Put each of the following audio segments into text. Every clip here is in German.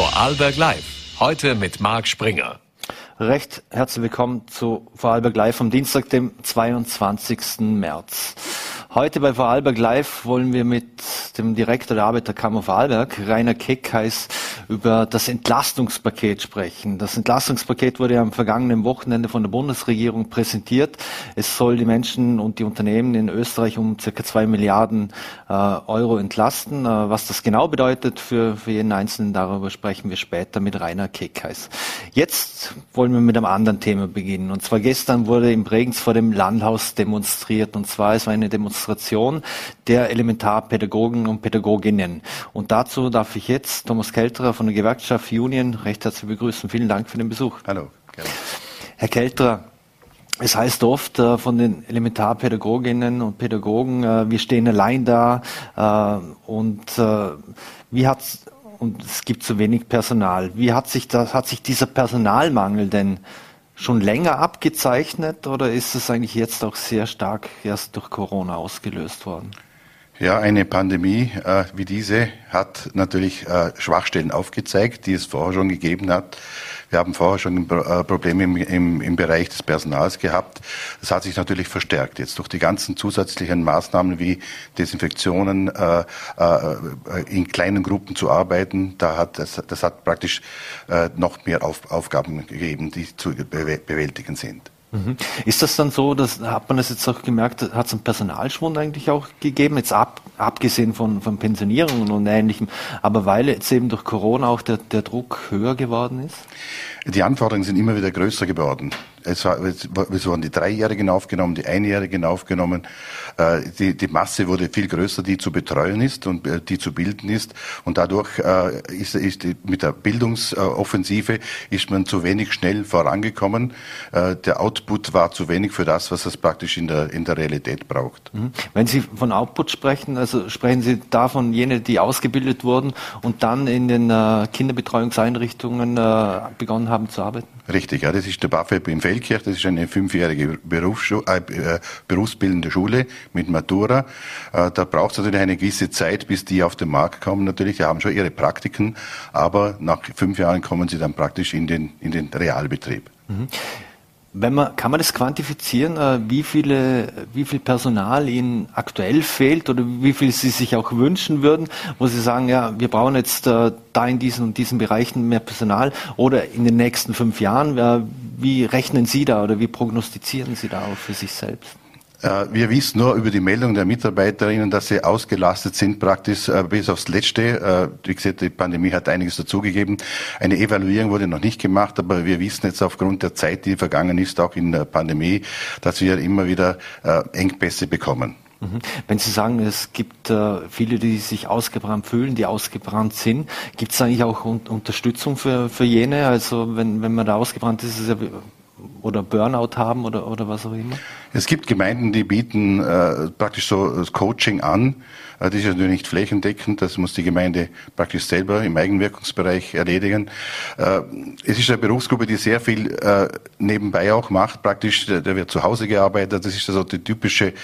Vorarlberg Live. Heute mit Marc Springer. Recht herzlich willkommen zu Vorarlberg Live am Dienstag, dem 22. März. Heute bei Vorarlberg Live wollen wir mit dem Direktor der Arbeiterkammer Vorarlberg, Rainer Keckheis, über das Entlastungspaket sprechen. Das Entlastungspaket wurde am vergangenen Wochenende von der Bundesregierung präsentiert. Es soll die Menschen und die Unternehmen in Österreich um circa zwei Milliarden äh, Euro entlasten. Äh, was das genau bedeutet für, für jeden Einzelnen, darüber sprechen wir später mit Rainer Keckheis. Jetzt wollen wir mit einem anderen Thema beginnen. Und zwar gestern wurde im Bregenz vor dem Landhaus demonstriert. Und zwar es war eine Demonstration der Elementarpädagogen und Pädagoginnen. Und dazu darf ich jetzt Thomas Kelterer von der Gewerkschaft Union recht herzlich begrüßen. Vielen Dank für den Besuch. Hallo. Gerne. Herr Kelterer, es heißt oft äh, von den Elementarpädagoginnen und Pädagogen, äh, wir stehen allein da äh, und wie hat's und es gibt zu wenig Personal. Wie hat sich das, hat sich dieser Personalmangel denn schon länger abgezeichnet oder ist es eigentlich jetzt auch sehr stark erst durch Corona ausgelöst worden? Ja, eine Pandemie äh, wie diese hat natürlich äh, Schwachstellen aufgezeigt, die es vorher schon gegeben hat. Wir haben vorher schon äh, Probleme im, im, im Bereich des Personals gehabt. Das hat sich natürlich verstärkt. Jetzt durch die ganzen zusätzlichen Maßnahmen wie Desinfektionen, äh, äh, in kleinen Gruppen zu arbeiten, da hat, das, das hat praktisch äh, noch mehr Auf, Aufgaben gegeben, die zu bewältigen sind. Mhm. Ist das dann so, dass hat man das jetzt auch gemerkt, hat es einen Personalschwund eigentlich auch gegeben, jetzt ab, abgesehen von, von Pensionierungen und ähnlichem, aber weil jetzt eben durch Corona auch der, der Druck höher geworden ist? Die Anforderungen sind immer wieder größer geworden. Es, war, es wurden die Dreijährigen aufgenommen, die Einjährigen aufgenommen. Äh, die, die Masse wurde viel größer, die zu betreuen ist und äh, die zu bilden ist. Und dadurch äh, ist, ist mit der Bildungsoffensive ist man zu wenig schnell vorangekommen. Der Output war zu wenig für das, was es praktisch in der, in der Realität braucht. Mhm. Wenn Sie von Output sprechen, also sprechen Sie davon jene, die ausgebildet wurden und dann in den Kinderbetreuungseinrichtungen begonnen haben zu arbeiten? Richtig, ja, das ist der BAföG in Feldkirch, das ist eine fünfjährige Berufsschule, äh, äh, berufsbildende Schule mit Matura. Äh, da braucht es natürlich eine gewisse Zeit, bis die auf den Markt kommen natürlich. Die haben schon ihre Praktiken, aber nach fünf Jahren kommen sie dann praktisch in den, in den Realbetrieb. Mhm. Wenn man, kann man das quantifizieren, äh, wie, viele, wie viel Personal Ihnen aktuell fehlt oder wie viel Sie sich auch wünschen würden, wo Sie sagen, ja, wir brauchen jetzt äh, da in diesen und diesen Bereichen mehr Personal oder in den nächsten fünf Jahren? Äh, wie rechnen Sie da oder wie prognostizieren Sie da auch für sich selbst? Äh, wir wissen nur über die Meldung der Mitarbeiterinnen, dass sie ausgelastet sind, praktisch äh, bis aufs Letzte. Äh, wie gesagt, die Pandemie hat einiges dazugegeben. Eine Evaluierung wurde noch nicht gemacht, aber wir wissen jetzt aufgrund der Zeit, die vergangen ist, auch in der Pandemie, dass wir immer wieder Engpässe bekommen. Mhm. Wenn Sie sagen, es gibt viele, die sich ausgebrannt fühlen, die ausgebrannt sind, gibt es eigentlich auch Unterstützung für, für jene? Also wenn, wenn man da ausgebrannt ist, ist es ja oder Burnout haben oder, oder was auch immer? Es gibt Gemeinden, die bieten äh, praktisch so Coaching an. Das ist natürlich nicht flächendeckend, das muss die Gemeinde praktisch selber im Eigenwirkungsbereich erledigen. Äh, es ist eine Berufsgruppe, die sehr viel äh, nebenbei auch macht, praktisch, der wird zu Hause gearbeitet. Das ist also die typische,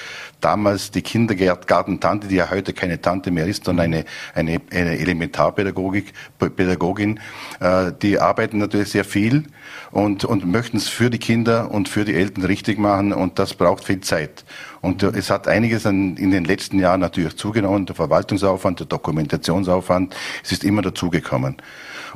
damals die Kindergartentante, die ja heute keine Tante mehr ist, sondern eine, eine, eine Elementarpädagogik, Pädagogin. Äh, die arbeiten natürlich sehr viel und, und möchten es für die Kinder und für die Eltern richtig machen und das braucht viel Zeit. Und äh, es hat einiges an, in den letzten Jahren natürlich zugenommen, der Verwaltungsaufwand, der Dokumentationsaufwand, es ist immer dazugekommen.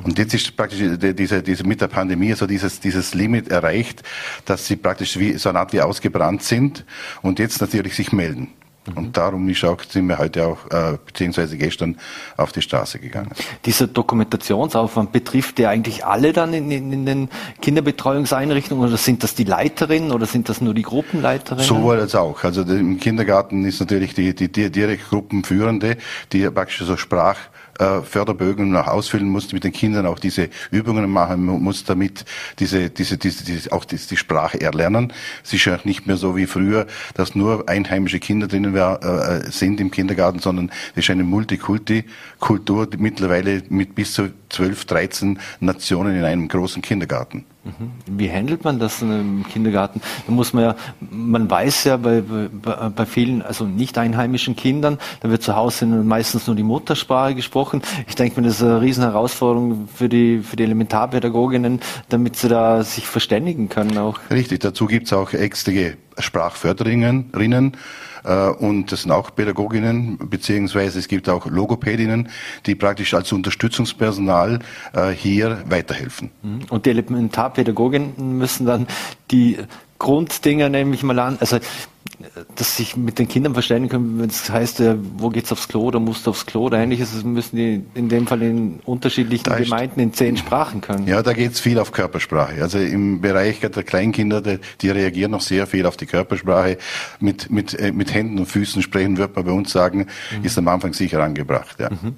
Und jetzt ist praktisch diese, diese mit der Pandemie so dieses, dieses Limit erreicht, dass sie praktisch wie, so eine Art wie ausgebrannt sind und jetzt natürlich sich melden. Mhm. Und darum ist auch, sind wir heute auch, äh, beziehungsweise gestern auf die Straße gegangen. Dieser Dokumentationsaufwand betrifft der eigentlich alle dann in, in, in, den Kinderbetreuungseinrichtungen oder sind das die Leiterinnen oder sind das nur die Gruppenleiterinnen? Sowohl als auch. Also im Kindergarten ist natürlich die, die, die direkt Gruppenführende, die praktisch so Sprach, äh, Förderbögen noch ausfüllen muss, mit den Kindern auch diese Übungen machen muss, damit diese, diese, diese, diese auch die, die Sprache erlernen. Es ist ja nicht mehr so wie früher, dass nur einheimische Kinder drinnen wär, äh, sind im Kindergarten, sondern es ist eine Multikulti-Kultur mittlerweile mit bis zu 12, 13 Nationen in einem großen Kindergarten. Mhm. Wie handelt man das im Kindergarten? Da muss man ja, man weiß ja bei, bei, bei vielen, also nicht einheimischen Kindern, da wird zu Hause meistens nur die Muttersprache gesprochen. Ich denke mir, das ist eine riesen Herausforderung für die, für die Elementarpädagoginnen, damit sie da sich verständigen können auch. Richtig, dazu gibt es auch extra Sprachförderinnen, und das sind auch Pädagoginnen, beziehungsweise es gibt auch Logopädinnen, die praktisch als Unterstützungspersonal äh, hier weiterhelfen. Mhm. Und die Elementarpädagoginnen müssen dann die Grunddinger, nehme ich mal an, also dass sich mit den Kindern verständigen können, wenn es heißt, äh, wo geht's aufs Klo oder musst du aufs Klo oder ähnliches, müssen die in dem Fall in unterschiedlichen da Gemeinden in zehn Sprachen können. Ja, da geht's viel auf Körpersprache. Also im Bereich der Kleinkinder, die, die reagieren noch sehr viel auf die Körpersprache. Mit, mit, äh, mit Händen und Füßen sprechen, wird man bei uns sagen, mhm. ist am Anfang sicher angebracht. Ja. Mhm.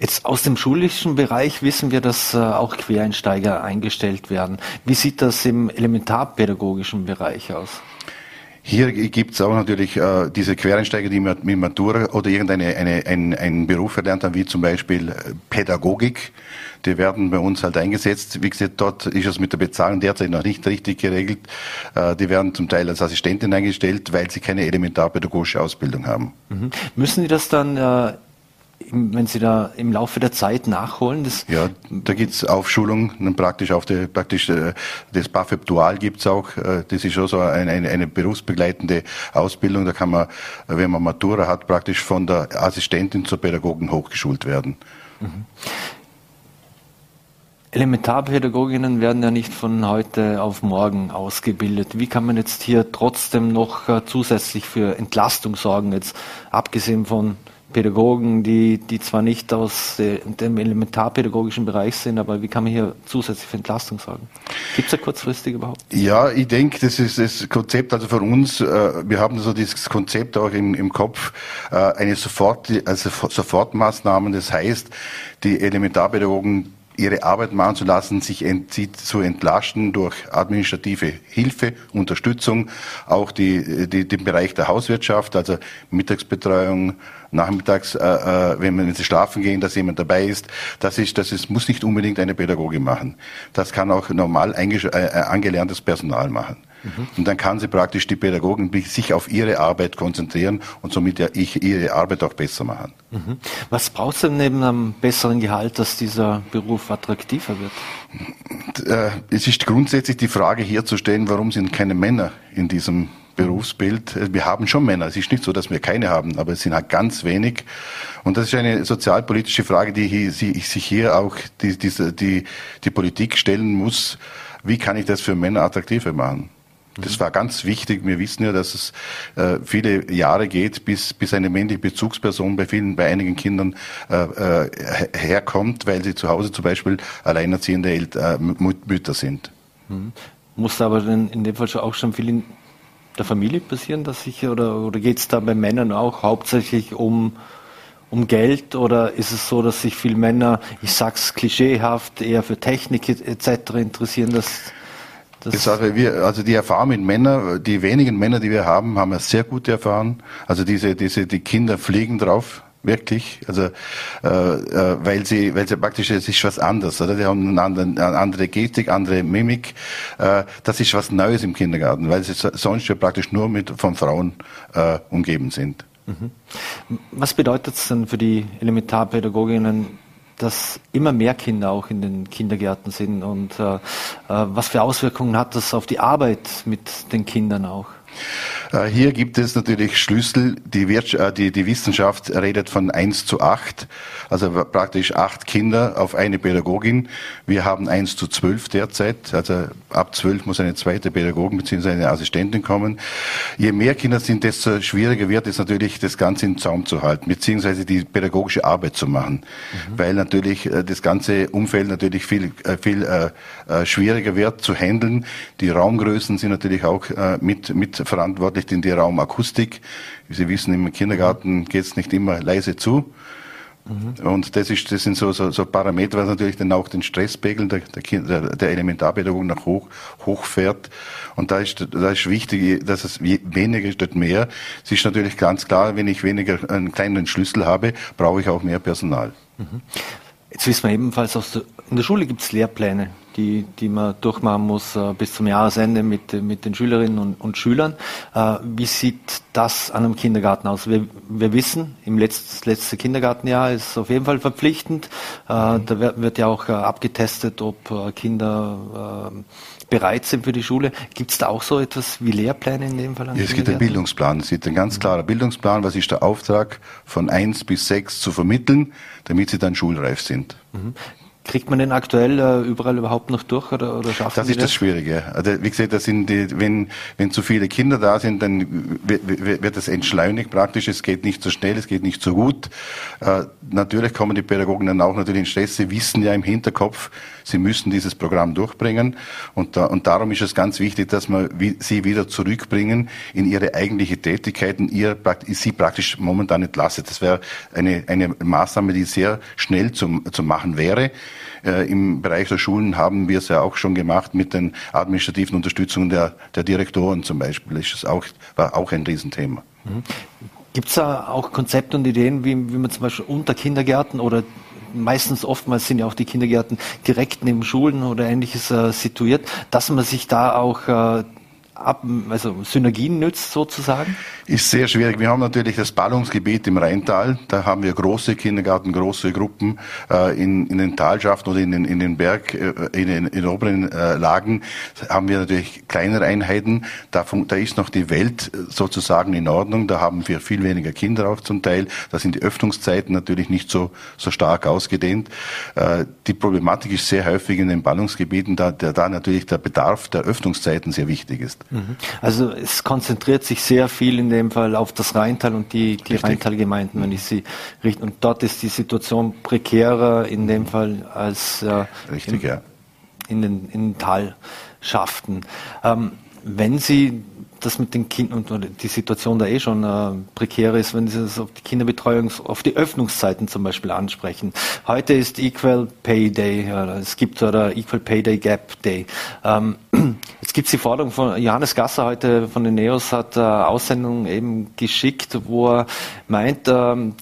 Jetzt aus dem schulischen Bereich wissen wir, dass äh, auch Quereinsteiger eingestellt werden. Wie sieht das im elementarpädagogischen Bereich aus? Hier gibt es auch natürlich äh, diese Quereinsteiger, die mit, Matura oder irgendeinen eine, ein, einen Beruf erlernt haben, wie zum Beispiel äh, Pädagogik. Die werden bei uns halt eingesetzt. Wie gesagt, dort ist es mit der Bezahlung derzeit noch nicht richtig geregelt. Äh, die werden zum Teil als Assistentin eingestellt, weil sie keine elementarpädagogische Ausbildung haben. Mhm. Müssen die das dann äh wenn Sie da im Laufe der Zeit nachholen? Das ja, da gibt's Aufschulung, praktisch auf der, praktisch äh, das BAföG Dual gibt's auch. Äh, das ist schon so eine, eine, eine berufsbegleitende Ausbildung. Da kann man, wenn man Matura hat, praktisch von der Assistentin zur Pädagogen hochgeschult werden. Mhm. Elementarpädagoginnen werden ja nicht von heute auf morgen ausgebildet. Wie kann man jetzt hier trotzdem noch äh, zusätzlich für Entlastung sorgen, jetzt abgesehen von Pädagogen, die, die zwar nicht aus dem elementarpädagogischen Bereich sind, aber wie kann man hier zusätzlich für Entlastung sorgen? Gibt es da kurzfristig überhaupt? Ja, ich denke, das ist das Konzept, also für uns, äh, wir haben so dieses Konzept auch im, im Kopf, äh, eine Sofort, also Sofortmaßnahmen, das heißt, die Elementarpädagogen ihre Arbeit machen zu lassen, sich ent, sie zu entlasten durch administrative Hilfe, Unterstützung, auch die, die, den Bereich der Hauswirtschaft, also Mittagsbetreuung, nachmittags, äh, äh, wenn, wenn sie schlafen gehen, dass jemand dabei ist. Das ist, das ist, muss nicht unbedingt eine Pädagogin machen. Das kann auch normal äh, äh, angelerntes Personal machen. Mhm. Und dann kann sie praktisch die Pädagogin sich auf ihre Arbeit konzentrieren und somit ja ich ihre Arbeit auch besser machen. Mhm. Was braucht es denn neben einem besseren Gehalt, dass dieser Beruf attraktiver wird? Äh, es ist grundsätzlich die Frage hier zu stellen, warum sind keine Männer in diesem Berufsbild. Wir haben schon Männer. Es ist nicht so, dass wir keine haben, aber es sind halt ganz wenig. Und das ist eine sozialpolitische Frage, die sich hier auch die, die, die, die Politik stellen muss. Wie kann ich das für Männer attraktiver machen? Das war ganz wichtig. Wir wissen ja, dass es äh, viele Jahre geht, bis, bis eine männliche Bezugsperson bei vielen, bei einigen Kindern äh, äh, herkommt, weil sie zu Hause zum Beispiel alleinerziehende El äh, Mütter sind. Mhm. Muss aber in, dem Fall schon auch schon viel in der Familie passieren, dass ich, oder, oder geht es da bei Männern auch hauptsächlich um, um Geld oder ist es so, dass sich viele Männer, ich sag's klischeehaft, eher für Technik etc. interessieren, dass das ich sage, wir, also die Erfahrung mit Männern, die wenigen Männer, die wir haben, haben wir sehr gute Erfahren. Also diese, diese, die Kinder fliegen drauf wirklich, also äh, äh, weil sie, weil sie praktisch es ist was anderes, oder? Die haben eine andere, eine andere Gestik, andere Mimik. Äh, das ist was Neues im Kindergarten, weil sie sonst ja praktisch nur mit von Frauen äh, umgeben sind. Mhm. Was bedeutet es denn für die Elementarpädagoginnen, dass immer mehr Kinder auch in den Kindergärten sind und äh, äh was für Auswirkungen hat das auf die Arbeit mit den Kindern auch? Äh, hier gibt es natürlich Schlüssel. Die, äh, die, die Wissenschaft redet von 1 zu 8, also praktisch acht Kinder auf eine Pädagogin. Wir haben 1 zu 12 derzeit, also ab 12 muss eine zweite Pädagogin bzw. eine Assistentin kommen. Je mehr Kinder sind, desto schwieriger wird es natürlich, das Ganze im Zaum zu halten, beziehungsweise die pädagogische Arbeit zu machen, mhm. weil natürlich äh, das ganze Umfeld natürlich viel, viel schwieriger wird zu handeln. Die Raumgrößen sind natürlich auch mit, mit verantwortlich in die Raumakustik. Wie Sie wissen, im Kindergarten geht es nicht immer leise zu. Mhm. Und das, ist, das sind so, so, so Parameter, was natürlich dann auch den Stresspegel der, der, der Elementarpädagogik nach hoch, hochfährt. Und da ist, da ist wichtig, dass es weniger statt mehr. Es ist natürlich ganz klar, wenn ich weniger einen kleinen Schlüssel habe, brauche ich auch mehr Personal. Mhm. Jetzt wissen wir ebenfalls, aus der, in der Schule gibt es Lehrpläne die, die man durchmachen muss äh, bis zum Jahresende mit, mit den Schülerinnen und, und Schülern. Äh, wie sieht das an einem Kindergarten aus? Wir, wir wissen, im letzten letzte Kindergartenjahr ist auf jeden Fall verpflichtend. Äh, da wird, wird, ja auch äh, abgetestet, ob äh, Kinder äh, bereit sind für die Schule. Gibt es da auch so etwas wie Lehrpläne in dem Fall? Ja, es gibt einen Bildungsplan. Es gibt ein ganz klarer Bildungsplan. Was ist der Auftrag von eins bis sechs zu vermitteln, damit sie dann schulreif sind. Mhm. Kriegt man den aktuell äh, überall überhaupt noch durch oder, oder schafft Das ist das? das Schwierige. Also, wie gesagt, das sind die, wenn, wenn zu viele Kinder da sind, dann wird, wird das entschleunigt praktisch. Es geht nicht so schnell, es geht nicht so gut. Äh, natürlich kommen die Pädagogen dann auch natürlich in Stress. Sie wissen ja im Hinterkopf, sie müssen dieses Programm durchbringen. Und, da, und darum ist es ganz wichtig, dass wir sie wieder zurückbringen in ihre eigentliche Tätigkeit und ihr, sie praktisch momentan entlastet. Das wäre eine, eine Maßnahme, die sehr schnell zum, zu machen wäre. Äh, Im Bereich der Schulen haben wir es ja auch schon gemacht mit den administrativen Unterstützungen der, der Direktoren zum Beispiel. Das ist auch, war auch ein Riesenthema. Mhm. Gibt es da auch Konzepte und Ideen, wie, wie man zum Beispiel unter Kindergärten oder meistens oftmals sind ja auch die Kindergärten direkt neben Schulen oder ähnliches äh, situiert, dass man sich da auch äh, ab, also Synergien nützt sozusagen? Ist sehr schwierig. Wir haben natürlich das Ballungsgebiet im Rheintal. Da haben wir große Kindergarten, große Gruppen äh, in, in den Talschaften oder in den, in den Berg, äh, in den, in den oberen äh, Lagen haben wir natürlich kleinere Einheiten. Da, da ist noch die Welt sozusagen in Ordnung. Da haben wir viel weniger Kinder auch zum Teil. Da sind die Öffnungszeiten natürlich nicht so, so stark ausgedehnt. Äh, die Problematik ist sehr häufig in den Ballungsgebieten, da, da, da natürlich der Bedarf der Öffnungszeiten sehr wichtig ist. Mhm. Also es konzentriert sich sehr viel in dem Fall auf das Rheintal und die, die Rheintalgemeinden, wenn ich sie richtig. Und dort ist die Situation prekärer in dem Fall als äh, richtig, in, ja. in, den, in den Talschaften. Ähm, wenn Sie das mit den Kindern und die Situation da eh schon äh, prekär ist, wenn Sie das auf die Kinderbetreuung, auf die Öffnungszeiten zum Beispiel ansprechen. Heute ist Equal Pay Day, oder es gibt oder Equal Pay Day Gap Day. Ähm, jetzt gibt es die Forderung von Johannes Gasser heute von den Neos hat äh, Aussendung eben geschickt, wo er meint, ähm,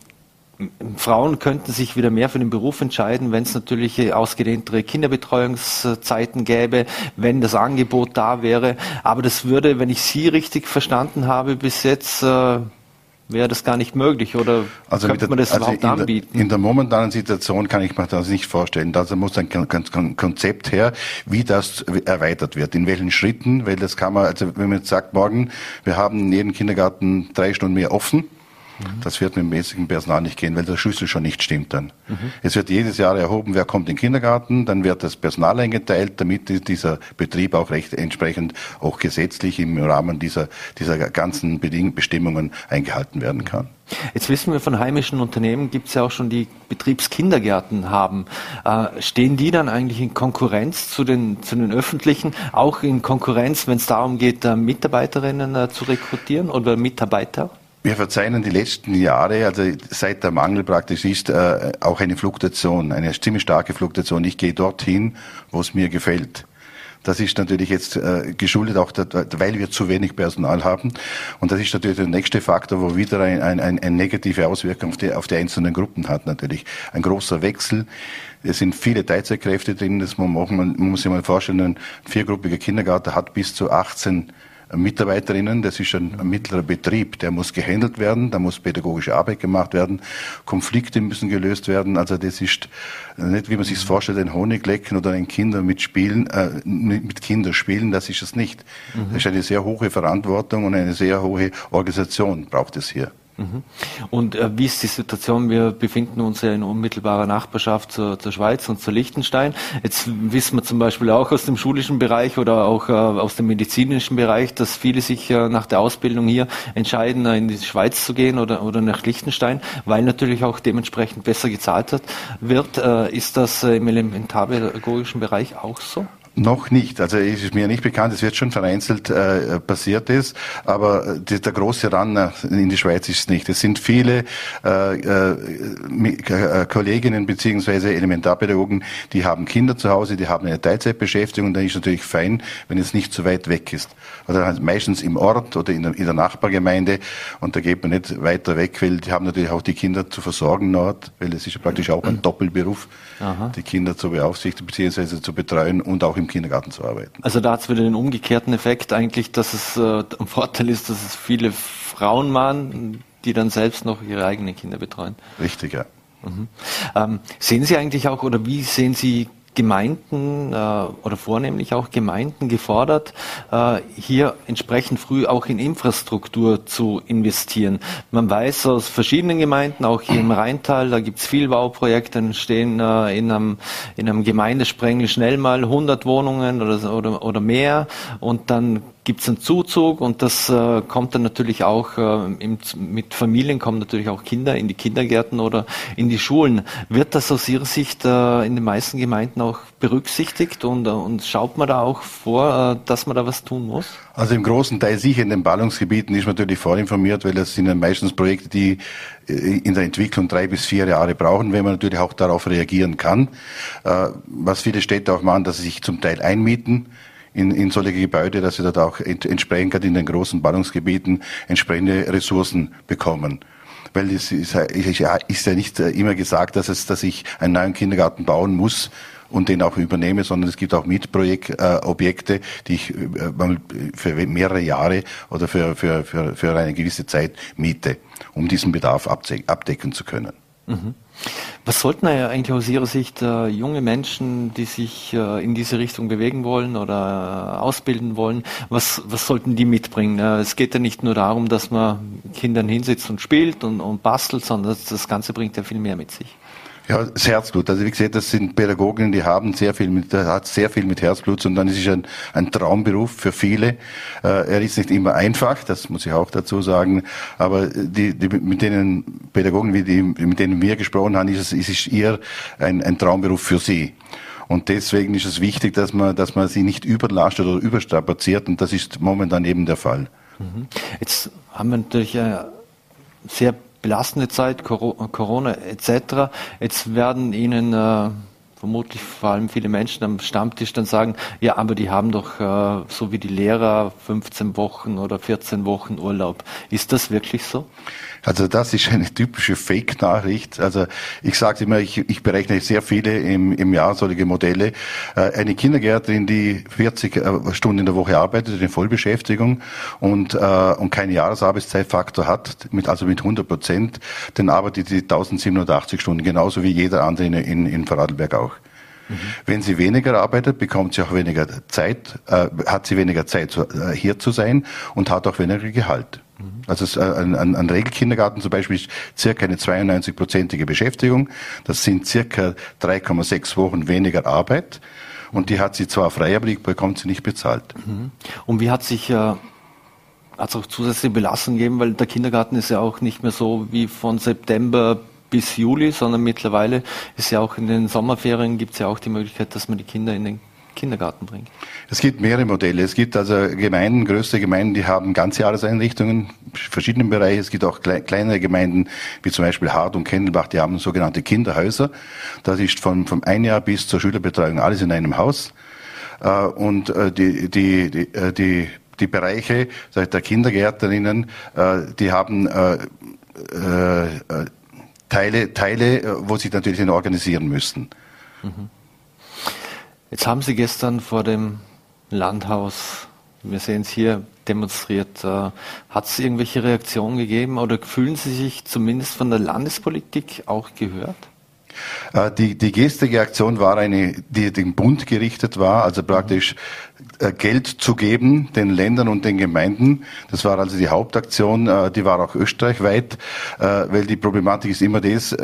Frauen könnten sich wieder mehr für den Beruf entscheiden, wenn es natürlich ausgedehntere Kinderbetreuungszeiten gäbe, wenn das Angebot da wäre. Aber das würde, wenn ich Sie richtig verstanden habe, bis jetzt äh, wäre das gar nicht möglich oder also könnte man das also überhaupt in anbieten? Der, in der momentanen Situation kann ich mir das nicht vorstellen. Da muss ein Konzept her, wie das erweitert wird, in welchen Schritten, weil das kann man, also wenn man jetzt sagt, morgen, wir haben in jedem Kindergarten drei Stunden mehr offen, Mhm. Das wird mit dem mäßigen Personal nicht gehen, weil der Schlüssel schon nicht stimmt dann. Mhm. Es wird jedes Jahr erhoben, wer kommt in den Kindergarten, dann wird das Personal eingeteilt, damit dieser Betrieb auch recht entsprechend auch gesetzlich im Rahmen dieser, dieser ganzen Beding Bestimmungen eingehalten werden kann. Jetzt wissen wir von heimischen Unternehmen, gibt es ja auch schon die Betriebskindergärten haben. Äh, stehen die dann eigentlich in Konkurrenz zu den, zu den öffentlichen, auch in Konkurrenz, wenn es darum geht, äh, Mitarbeiterinnen äh, zu rekrutieren oder Mitarbeiter? Wir verzeichnen die letzten Jahre, also seit der Mangel praktisch ist, äh, auch eine Fluktuation, eine ziemlich starke Fluktuation. Ich gehe dorthin, wo es mir gefällt. Das ist natürlich jetzt äh, geschuldet auch, weil wir zu wenig Personal haben. Und das ist natürlich der nächste Faktor, wo wieder ein, ein, ein, eine negative Auswirkung auf die, auf die einzelnen Gruppen hat natürlich. Ein großer Wechsel. Es sind viele Teilzeitkräfte drin. Das man, man, man muss sich mal vorstellen, ein viergruppiger Kindergarten hat bis zu 18 Mitarbeiterinnen. Das ist ein, mittlerer Betrieb, der muss gehandelt werden, da muss pädagogische Arbeit gemacht werden, Konflikte müssen gelöst werden. Also das ist nicht, wie man sich vorstellt, ein Honiglecken oder ein Kinder mit Spielen, äh, mit Kindern spielen, das ist es nicht. Mhm. Das ist eine sehr hohe Verantwortung und eine sehr hohe Organisation braucht es hier. Mhm. Und äh, wie ist die Situation? Wir befinden uns ja in unmittelbarer Nachbarschaft zur, zur Schweiz und zu Liechtenstein. Jetzt wissen wir zum Beispiel auch aus dem schulischen Bereich oder auch äh, aus dem medizinischen Bereich, dass viele sich äh, nach der Ausbildung hier entscheiden, in die Schweiz zu gehen oder, oder nach Liechtenstein, weil natürlich auch dementsprechend besser gezahlt wird. Äh, ist das im elementarpädagogischen Bereich auch so? Noch nicht. Also es ist mir nicht bekannt, es wird schon vereinzelt äh, passiert ist, aber die, der große Run in die Schweiz ist es nicht. Es sind viele äh, äh, Kolleginnen beziehungsweise Elementarpädagogen, die haben Kinder zu Hause, die haben eine Teilzeitbeschäftigung, dann ist es natürlich fein, wenn es nicht so weit weg ist. Also meistens im Ort oder in der, in der, Nachbargemeinde und da geht man nicht weiter weg, weil die haben natürlich auch die Kinder zu versorgen dort, weil es ist ja praktisch auch ein Doppelberuf, Aha. die Kinder zu beaufsichtigen beziehungsweise zu betreuen und auch im Kindergarten zu arbeiten. Also da hat es wieder den umgekehrten Effekt eigentlich, dass es äh, ein Vorteil ist, dass es viele Frauen machen, die dann selbst noch ihre eigenen Kinder betreuen. Richtig, ja. Mhm. Ähm, sehen Sie eigentlich auch oder wie sehen Sie Gemeinden äh, oder vornehmlich auch Gemeinden gefordert, äh, hier entsprechend früh auch in Infrastruktur zu investieren. Man weiß aus verschiedenen Gemeinden, auch hier im Rheintal, da gibt es viel Bauprojekte, entstehen äh, in, einem, in einem Gemeindesprengel schnell mal 100 Wohnungen oder, oder, oder mehr und dann gibt es einen Zuzug und das äh, kommt dann natürlich auch, äh, im, mit Familien kommen natürlich auch Kinder in die Kindergärten oder in die Schulen. Wird das aus Ihrer Sicht äh, in den meisten Gemeinden auch berücksichtigt und, äh, und schaut man da auch vor, äh, dass man da was tun muss? Also im großen Teil sicher in den Ballungsgebieten ist man natürlich vorinformiert, weil das sind ja meistens Projekte, die äh, in der Entwicklung drei bis vier Jahre brauchen, wenn man natürlich auch darauf reagieren kann. Was viele Städte auch machen, dass sie sich zum Teil einmieten in, in solche Gebäude, dass sie dort auch entsprechend in den großen Ballungsgebieten entsprechende Ressourcen bekommen weil es ist, ja nicht immer gesagt, dass, es, dass ich einen neuen Kindergarten bauen muss und den auch übernehme, sondern es gibt auch Mietprojekte, äh, die ich äh, für mehrere Jahre oder für, für, für, für eine gewisse Zeit miete, um diesen Bedarf abdecken zu können. Mhm. Was sollten eigentlich aus Ihrer Sicht äh, junge Menschen, die sich äh, in diese Richtung bewegen wollen oder äh, ausbilden wollen, was, was sollten die mitbringen? Äh, es geht ja nicht nur darum, dass man Kindern hinsitzt und spielt und, und bastelt, sondern das, das Ganze bringt ja viel mehr mit sich. Ja, das Herzblut. Also wie gesagt, das sind Pädagogen, die haben sehr viel mit, hat sehr viel mit Herzblut und dann ist es ein, ein Traumberuf für viele. Äh, er ist nicht immer einfach, das muss ich auch dazu sagen, aber die, die mit denen Pädagogen, wie die, mit denen wir gesprochen haben, ist es, ist es eher ein, ein Traumberuf für sie. Und deswegen ist es wichtig, dass man, dass man sie nicht überlastet oder überstrapaziert und das ist momentan eben der Fall. Mhm. Jetzt haben wir natürlich äh, sehr belastende Zeit, Corona etc. Jetzt werden Ihnen äh, vermutlich vor allem viele Menschen am Stammtisch dann sagen, ja, aber die haben doch äh, so wie die Lehrer 15 Wochen oder 14 Wochen Urlaub. Ist das wirklich so? Also das ist eine typische Fake-Nachricht. Also ich sage immer, ich, ich berechne sehr viele im, im Jahr solche Modelle. Äh, eine Kindergärtnerin, die 40 äh, Stunden in der Woche arbeitet, in Vollbeschäftigung und, äh, und keinen Jahresarbeitszeitfaktor hat, mit, also mit 100 Prozent, dann arbeitet sie 1780 Stunden, genauso wie jeder andere in, in, in Vorarlberg auch. Mhm. Wenn sie weniger arbeitet, bekommt sie auch weniger Zeit, äh, hat sie weniger Zeit, äh, hier zu sein und hat auch weniger Gehalt. Mhm. Also ein, ein, ein Regelkindergarten zum Beispiel ist circa eine 92-prozentige Beschäftigung. Das sind circa 3,6 Wochen weniger Arbeit. Und die hat sie zwar frei, aber die bekommt sie nicht bezahlt. Mhm. Und wie hat sich äh, hat es auch zusätzliche Belastung gegeben, weil der Kindergarten ist ja auch nicht mehr so wie von September bis Juli, sondern mittlerweile ist ja auch in den Sommerferien gibt es ja auch die Möglichkeit, dass man die Kinder in den Kindergarten bringt? Es gibt mehrere Modelle. Es gibt also Gemeinden, größte Gemeinden, die haben Ganzjahreseinrichtungen, verschiedenen Bereichen. Es gibt auch kleinere Gemeinden, wie zum Beispiel Hart und Kendelbach, die haben sogenannte Kinderhäuser. Das ist von, vom ein Jahr bis zur Schülerbetreuung alles in einem Haus. Äh, und äh, die, die, die, äh, die, die Bereiche der Kindergärtnerinnen, die haben Teile, Teile, wo sie natürlich organisieren müssen. Mhm. Jetzt haben Sie gestern vor dem Landhaus, wir sehen es hier, demonstriert. Äh, Hat es irgendwelche Reaktionen gegeben oder fühlen Sie sich zumindest von der Landespolitik auch gehört? Äh, die, die gestrige Aktion war eine, die dem Bund gerichtet war, also praktisch äh, Geld zu geben den Ländern und den Gemeinden. Das war also die Hauptaktion, die war auch österreichweit, weil die Problematik ist immer das,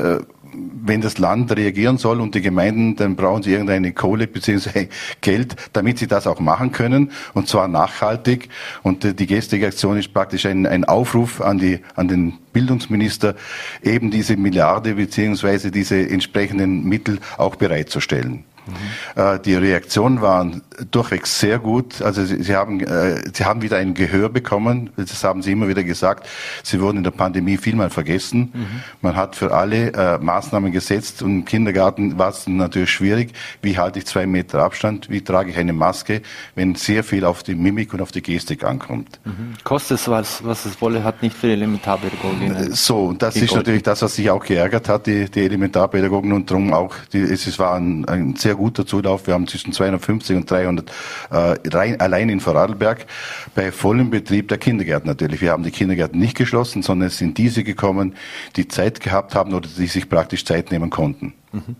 wenn das Land reagieren soll und die Gemeinden, dann brauchen sie irgendeine Kohle bzw. Geld, damit sie das auch machen können und zwar nachhaltig. Und äh, die gestrige Aktion ist praktisch ein, ein Aufruf an, die, an den Bildungsminister, eben diese Milliarde bzw. diese entsprechenden Mittel auch bereitzustellen. Mhm. Die Reaktionen waren durchweg sehr gut. Also sie, sie haben, äh, sie haben wieder ein Gehör bekommen. Das haben sie immer wieder gesagt. Sie wurden in der Pandemie vielmal vergessen. Mhm. Man hat für alle äh, Maßnahmen gesetzt und im Kindergarten war es natürlich schwierig. Wie halte ich zwei Meter Abstand? Wie trage ich eine Maske, wenn sehr viel auf die Mimik und auf die Gestik ankommt? Mhm. Kostet es was, was es wolle, hat nicht für Elementarpädagogin. Äh, so, und das ist natürlich das, was sich auch geärgert hat, die, die Elementarpädagogen und darum auch, die, es war ein, ein sehr guter Zulauf. Wir haben zwischen 250 und 300 äh, rein, allein in Vorarlberg bei vollem Betrieb der Kindergärten natürlich. Wir haben die Kindergärten nicht geschlossen, sondern es sind diese gekommen, die Zeit gehabt haben oder die sich praktisch Zeit nehmen konnten. Mhm.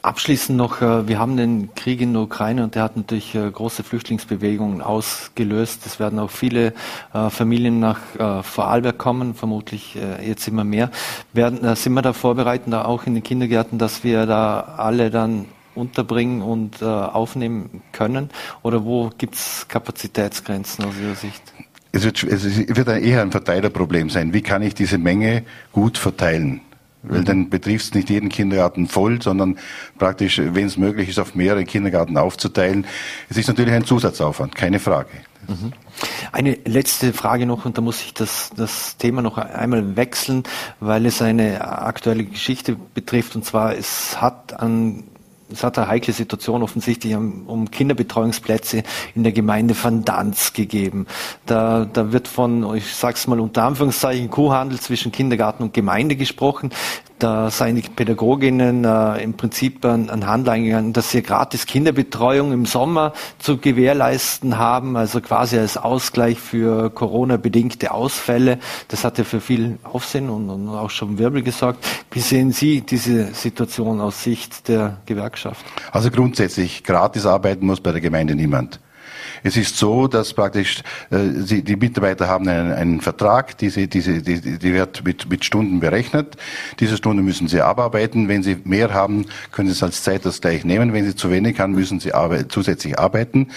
Abschließend noch, äh, wir haben den Krieg in der Ukraine und der hat natürlich äh, große Flüchtlingsbewegungen ausgelöst. Es werden auch viele äh, Familien nach Vorarlberg kommen, vermutlich jetzt immer mehr. Werden, sind wir da vorbereitet, auch in den Kindergärten, dass wir da alle dann unterbringen und aufnehmen können? Oder wo gibt es Kapazitätsgrenzen aus Ihrer Sicht? Es wird, es wird eher ein Verteilerproblem sein. Wie kann ich diese Menge gut verteilen? Weil dann betrifft es nicht jeden Kindergarten voll, sondern praktisch, wenn es möglich ist, auf mehrere Kindergarten aufzuteilen. Es ist natürlich ein Zusatzaufwand, keine Frage. Mhm. Eine letzte Frage noch, und da muss ich das, das Thema noch einmal wechseln, weil es eine aktuelle Geschichte betrifft, und zwar es hat an es hat eine heikle Situation offensichtlich um Kinderbetreuungsplätze in der Gemeinde Van Danz gegeben. Da, da wird von, ich sag's mal unter Anführungszeichen, Kuhhandel zwischen Kindergarten und Gemeinde gesprochen. Da seien die Pädagoginnen äh, im Prinzip an, an Handel eingegangen, dass sie gratis Kinderbetreuung im Sommer zu gewährleisten haben, also quasi als Ausgleich für Corona-bedingte Ausfälle. Das hat ja für viel Aufsehen und, und auch schon Wirbel gesorgt. Wie sehen Sie diese Situation aus Sicht der Gewerkschaft? Also grundsätzlich, gratis arbeiten muss bei der Gemeinde niemand. Es ist so, dass praktisch äh, die Mitarbeiter haben einen, einen Vertrag, diese, diese, die, die wird mit, mit Stunden berechnet. Diese Stunden müssen sie abarbeiten. Wenn sie mehr haben, können sie es als Zeitausgleich nehmen. Wenn sie zu wenig haben, müssen sie arbeit, zusätzlich arbeiten.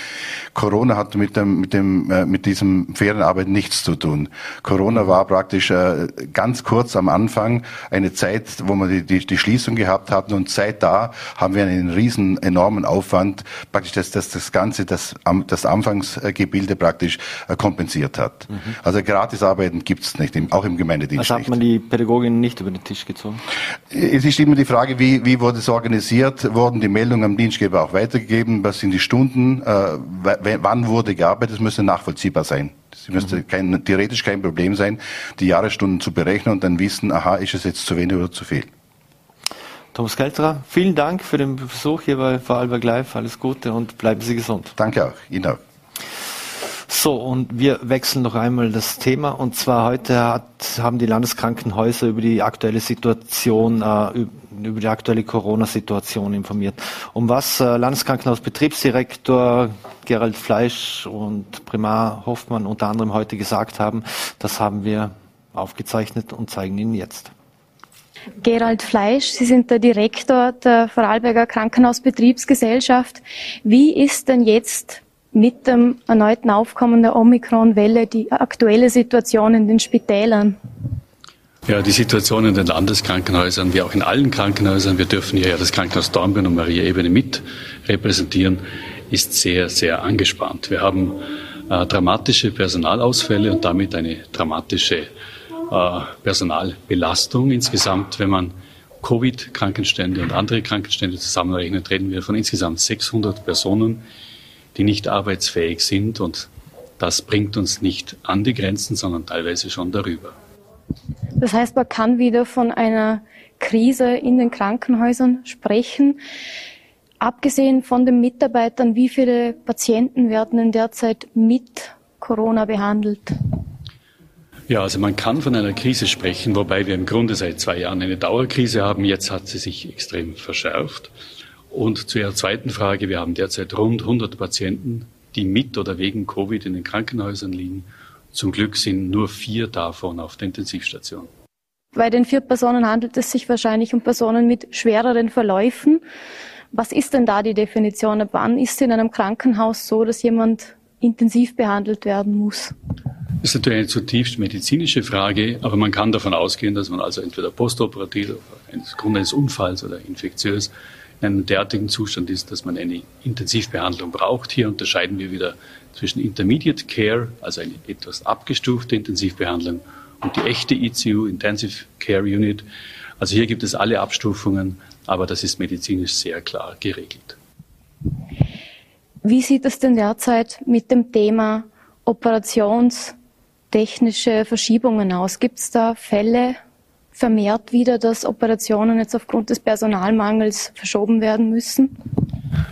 Corona hat mit dem, mit dem, äh, mit diesem fairen Arbeiten nichts zu tun. Corona war praktisch äh, ganz kurz am Anfang eine Zeit, wo wir die, die, die Schließung gehabt hatten und seit da haben wir einen riesen enormen Aufwand, praktisch dass das, das Ganze, das, das Anfangsgebilde praktisch äh, kompensiert hat. Mhm. Also Gratisarbeiten gibt es nicht, auch im Gemeindedienst. Also hat man die Pädagoginnen nicht über den Tisch gezogen? Es ist immer die Frage, wie, wie wurde es organisiert? Wurden die Meldungen am Dienstgeber auch weitergegeben? Was sind die Stunden? Äh, wann wurde gearbeitet? Das müsste nachvollziehbar sein. Es müsste mhm. kein, theoretisch kein Problem sein, die Jahresstunden zu berechnen und dann wissen, aha, ist es jetzt zu wenig oder zu viel. Thomas Kelterer, vielen Dank für den Besuch hier bei Vorarlberg Live. Alles Gute und bleiben Sie gesund. Danke auch. Ihnen auch. So, und wir wechseln noch einmal das Thema. Und zwar heute hat, haben die Landeskrankenhäuser über die aktuelle Situation, äh, über die aktuelle Corona-Situation informiert. Um was äh, Landeskrankenhausbetriebsdirektor Gerald Fleisch und Primar Hoffmann unter anderem heute gesagt haben, das haben wir aufgezeichnet und zeigen Ihnen jetzt. Gerald Fleisch, Sie sind der Direktor der Vorarlberger Krankenhausbetriebsgesellschaft. Wie ist denn jetzt mit dem erneuten Aufkommen der Omikron-Welle die aktuelle Situation in den Spitälern? Ja, die Situation in den Landeskrankenhäusern, wie auch in allen Krankenhäusern, wir dürfen hier ja das Krankenhaus Dornbirn und Maria Ebene mit repräsentieren, ist sehr, sehr angespannt. Wir haben äh, dramatische Personalausfälle und damit eine dramatische Personalbelastung. Insgesamt, wenn man Covid-Krankenstände und andere Krankenstände zusammenrechnet, reden wir von insgesamt 600 Personen, die nicht arbeitsfähig sind. Und das bringt uns nicht an die Grenzen, sondern teilweise schon darüber. Das heißt, man kann wieder von einer Krise in den Krankenhäusern sprechen. Abgesehen von den Mitarbeitern, wie viele Patienten werden in derzeit mit Corona behandelt? Ja, also man kann von einer Krise sprechen, wobei wir im Grunde seit zwei Jahren eine Dauerkrise haben. Jetzt hat sie sich extrem verschärft. Und zu Ihrer zweiten Frage, wir haben derzeit rund 100 Patienten, die mit oder wegen Covid in den Krankenhäusern liegen. Zum Glück sind nur vier davon auf der Intensivstation. Bei den vier Personen handelt es sich wahrscheinlich um Personen mit schwereren Verläufen. Was ist denn da die Definition? Ab wann ist in einem Krankenhaus so, dass jemand intensiv behandelt werden muss? Das ist natürlich eine zutiefst medizinische Frage, aber man kann davon ausgehen, dass man also entweder postoperativ aufgrund eines Unfalls oder infektiös in einem derartigen Zustand ist, dass man eine Intensivbehandlung braucht. Hier unterscheiden wir wieder zwischen Intermediate Care, also eine etwas abgestufte Intensivbehandlung, und die echte ICU, Intensive Care Unit. Also hier gibt es alle Abstufungen, aber das ist medizinisch sehr klar geregelt. Wie sieht es denn derzeit mit dem Thema operationstechnische Verschiebungen aus? Gibt es da Fälle vermehrt wieder, dass Operationen jetzt aufgrund des Personalmangels verschoben werden müssen?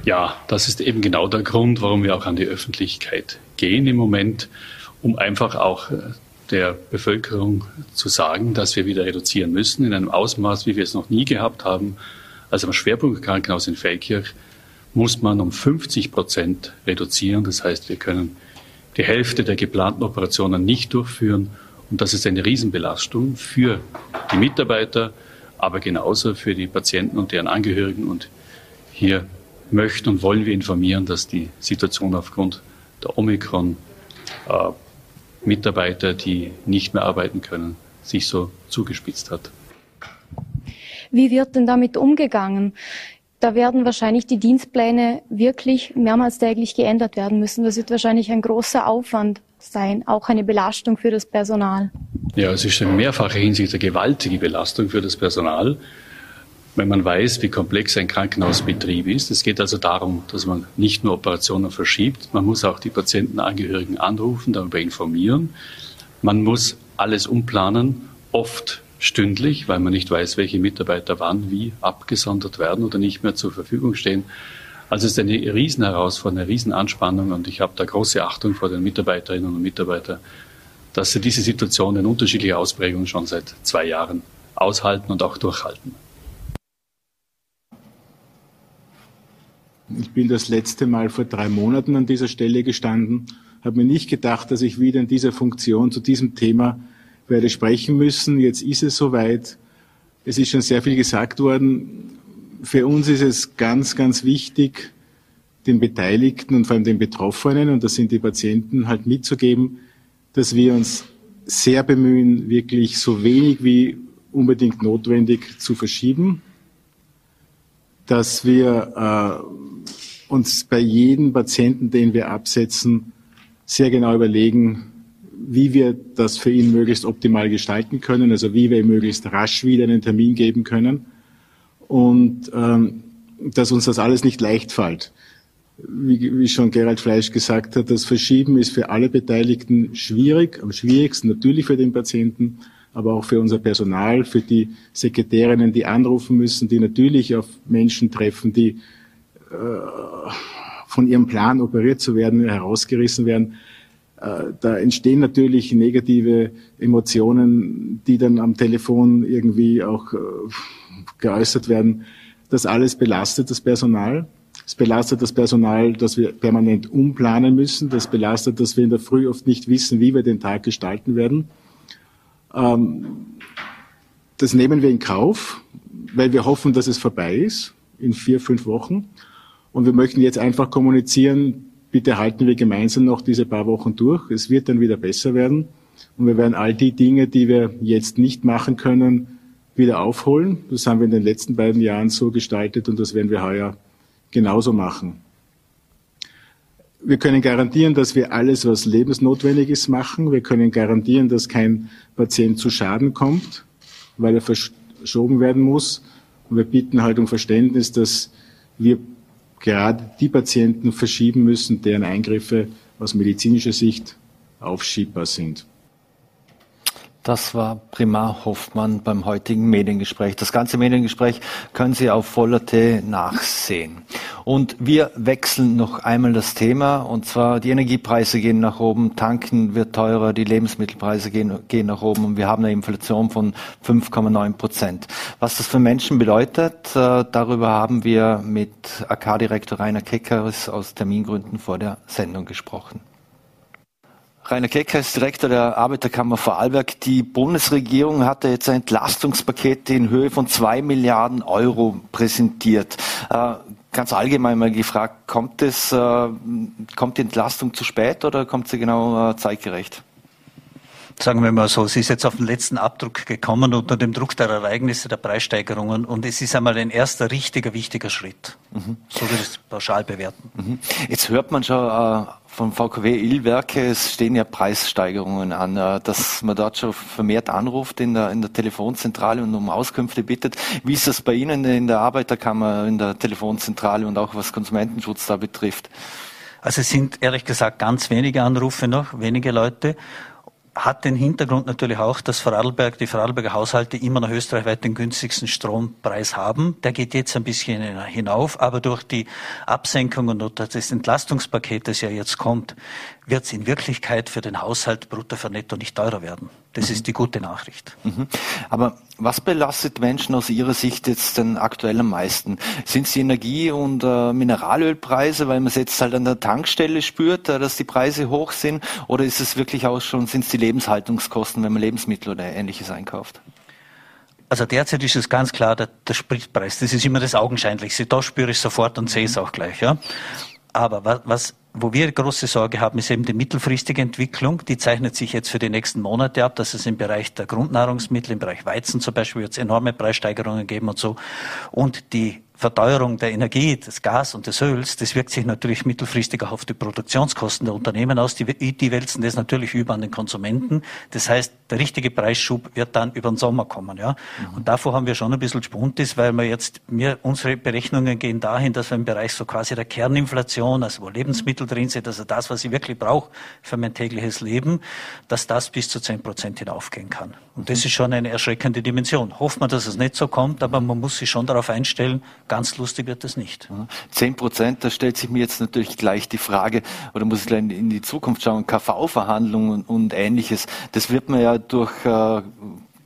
Ja, das ist eben genau der Grund, warum wir auch an die Öffentlichkeit gehen im Moment, um einfach auch äh, der Bevölkerung zu sagen, dass wir wieder reduzieren müssen in einem Ausmaß, wie wir es noch nie gehabt haben. Also am Schwerpunktkrankenhaus in Feldkirch muss man um 50 Prozent reduzieren. Das heißt, wir können die Hälfte der geplanten Operationen nicht durchführen. Und das ist eine Riesenbelastung für die Mitarbeiter, aber genauso für die Patienten und deren Angehörigen. Und hier möchten und wollen wir informieren, dass die Situation aufgrund der Omikron äh, Mitarbeiter, die nicht mehr arbeiten können, sich so zugespitzt hat. Wie wird denn damit umgegangen? Da werden wahrscheinlich die Dienstpläne wirklich mehrmals täglich geändert werden müssen. Das wird wahrscheinlich ein großer Aufwand sein, auch eine Belastung für das Personal. Ja, es ist in mehrfacher Hinsicht eine gewaltige Belastung für das Personal, wenn man weiß, wie komplex ein Krankenhausbetrieb ist. Es geht also darum, dass man nicht nur Operationen verschiebt, man muss auch die Patientenangehörigen anrufen, darüber informieren. Man muss alles umplanen, oft stündlich, weil man nicht weiß, welche Mitarbeiter wann wie abgesondert werden oder nicht mehr zur Verfügung stehen. Also es ist eine Riesenherausforderung, eine Riesenanspannung und ich habe da große Achtung vor den Mitarbeiterinnen und Mitarbeitern, dass sie diese Situation in unterschiedlicher Ausprägung schon seit zwei Jahren aushalten und auch durchhalten. Ich bin das letzte Mal vor drei Monaten an dieser Stelle gestanden, habe mir nicht gedacht, dass ich wieder in dieser Funktion zu diesem Thema werde sprechen müssen. Jetzt ist es soweit. Es ist schon sehr viel gesagt worden. Für uns ist es ganz, ganz wichtig, den Beteiligten und vor allem den Betroffenen, und das sind die Patienten, halt mitzugeben, dass wir uns sehr bemühen, wirklich so wenig wie unbedingt notwendig zu verschieben, dass wir äh, uns bei jedem Patienten, den wir absetzen, sehr genau überlegen, wie wir das für ihn möglichst optimal gestalten können, also wie wir ihm möglichst rasch wieder einen Termin geben können und ähm, dass uns das alles nicht leicht fällt. Wie, wie schon Gerald Fleisch gesagt hat, das Verschieben ist für alle Beteiligten schwierig, am schwierigsten natürlich für den Patienten, aber auch für unser Personal, für die Sekretärinnen, die anrufen müssen, die natürlich auf Menschen treffen, die äh, von ihrem Plan operiert zu werden, herausgerissen werden. Äh, da entstehen natürlich negative Emotionen, die dann am Telefon irgendwie auch äh, geäußert werden. Das alles belastet das Personal. Es belastet das Personal, dass wir permanent umplanen müssen. Das belastet, dass wir in der Früh oft nicht wissen, wie wir den Tag gestalten werden. Ähm, das nehmen wir in Kauf, weil wir hoffen, dass es vorbei ist in vier, fünf Wochen. Und wir möchten jetzt einfach kommunizieren, bitte halten wir gemeinsam noch diese paar Wochen durch. Es wird dann wieder besser werden. Und wir werden all die Dinge, die wir jetzt nicht machen können, wieder aufholen. Das haben wir in den letzten beiden Jahren so gestaltet und das werden wir heuer genauso machen. Wir können garantieren, dass wir alles, was lebensnotwendig ist, machen. Wir können garantieren, dass kein Patient zu Schaden kommt, weil er verschoben werden muss. Und wir bitten halt um Verständnis, dass wir gerade die Patienten verschieben müssen, deren Eingriffe aus medizinischer Sicht aufschiebbar sind. Das war Primar Hoffmann beim heutigen Mediengespräch. Das ganze Mediengespräch können Sie auf Voller.t nachsehen. Und wir wechseln noch einmal das Thema. Und zwar die Energiepreise gehen nach oben, Tanken wird teurer, die Lebensmittelpreise gehen, gehen nach oben und wir haben eine Inflation von 5,9 Prozent. Was das für Menschen bedeutet, äh, darüber haben wir mit AK-Direktor Rainer Keckeris aus Termingründen vor der Sendung gesprochen. Rainer Kecker ist Direktor der Arbeiterkammer Vorarlberg. Die Bundesregierung hatte jetzt ein Entlastungspaket in Höhe von zwei Milliarden Euro präsentiert. Äh, ganz allgemein mal gefragt, kommt, es, äh, kommt die Entlastung zu spät oder kommt sie genau äh, zeitgerecht? Sagen wir mal so, es ist jetzt auf den letzten Abdruck gekommen unter dem Druck der Ereignisse der Preissteigerungen und es ist einmal ein erster richtiger, wichtiger Schritt. Mhm. So würde ich es pauschal bewerten. Mhm. Jetzt hört man schon äh, von VKW Illwerke, es stehen ja Preissteigerungen an, äh, dass man dort schon vermehrt anruft in der, in der Telefonzentrale und um Auskünfte bittet. Wie ist das bei Ihnen in der Arbeiterkammer, in der Telefonzentrale und auch was Konsumentenschutz da betrifft? Also es sind ehrlich gesagt ganz wenige Anrufe noch, wenige Leute hat den Hintergrund natürlich auch, dass Vorarlberg, die Vorarlberger Haushalte immer noch österreichweit den günstigsten Strompreis haben. Der geht jetzt ein bisschen hinauf, aber durch die Absenkung und das Entlastungspaket, das ja jetzt kommt, wird es in Wirklichkeit für den Haushalt brutto für netto nicht teurer werden. Das mhm. ist die gute Nachricht. Mhm. Aber was belastet Menschen aus Ihrer Sicht jetzt denn aktuell am meisten? Sind es die Energie- und äh, Mineralölpreise, weil man es jetzt halt an der Tankstelle spürt, äh, dass die Preise hoch sind? Oder ist es wirklich auch schon, sind es die Lebenshaltungskosten, wenn man Lebensmittel oder ähnliches einkauft? Also derzeit ist es ganz klar der, der Spritpreis. Das ist immer das Augenscheinlichste. Da spüre ich sofort und sehe es auch gleich. Ja. Aber was, was wo wir große Sorge haben, ist eben die mittelfristige Entwicklung. Die zeichnet sich jetzt für die nächsten Monate ab, dass es im Bereich der Grundnahrungsmittel, im Bereich Weizen zum Beispiel, wird es enorme Preissteigerungen geben und so. Und die Verteuerung der Energie, des Gas und des Öls, das wirkt sich natürlich mittelfristig auch auf die Produktionskosten der Unternehmen aus. Die, die wälzen das natürlich über an den Konsumenten. Das heißt, der richtige Preisschub wird dann über den Sommer kommen. Ja? Mhm. Und davor haben wir schon ein bisschen Spuntis, weil wir jetzt, mir, unsere Berechnungen gehen dahin, dass wir im Bereich so quasi der Kerninflation, also wo Lebensmittel drin sind, also das, was ich wirklich brauche für mein tägliches Leben, dass das bis zu zehn Prozent hinaufgehen kann. Und das ist schon eine erschreckende Dimension. Hofft man, dass es nicht so kommt, aber man muss sich schon darauf einstellen, Ganz lustig wird das nicht. Zehn Prozent, da stellt sich mir jetzt natürlich gleich die Frage, oder muss ich gleich in die Zukunft schauen, KV-Verhandlungen und ähnliches. Das wird man ja durch äh,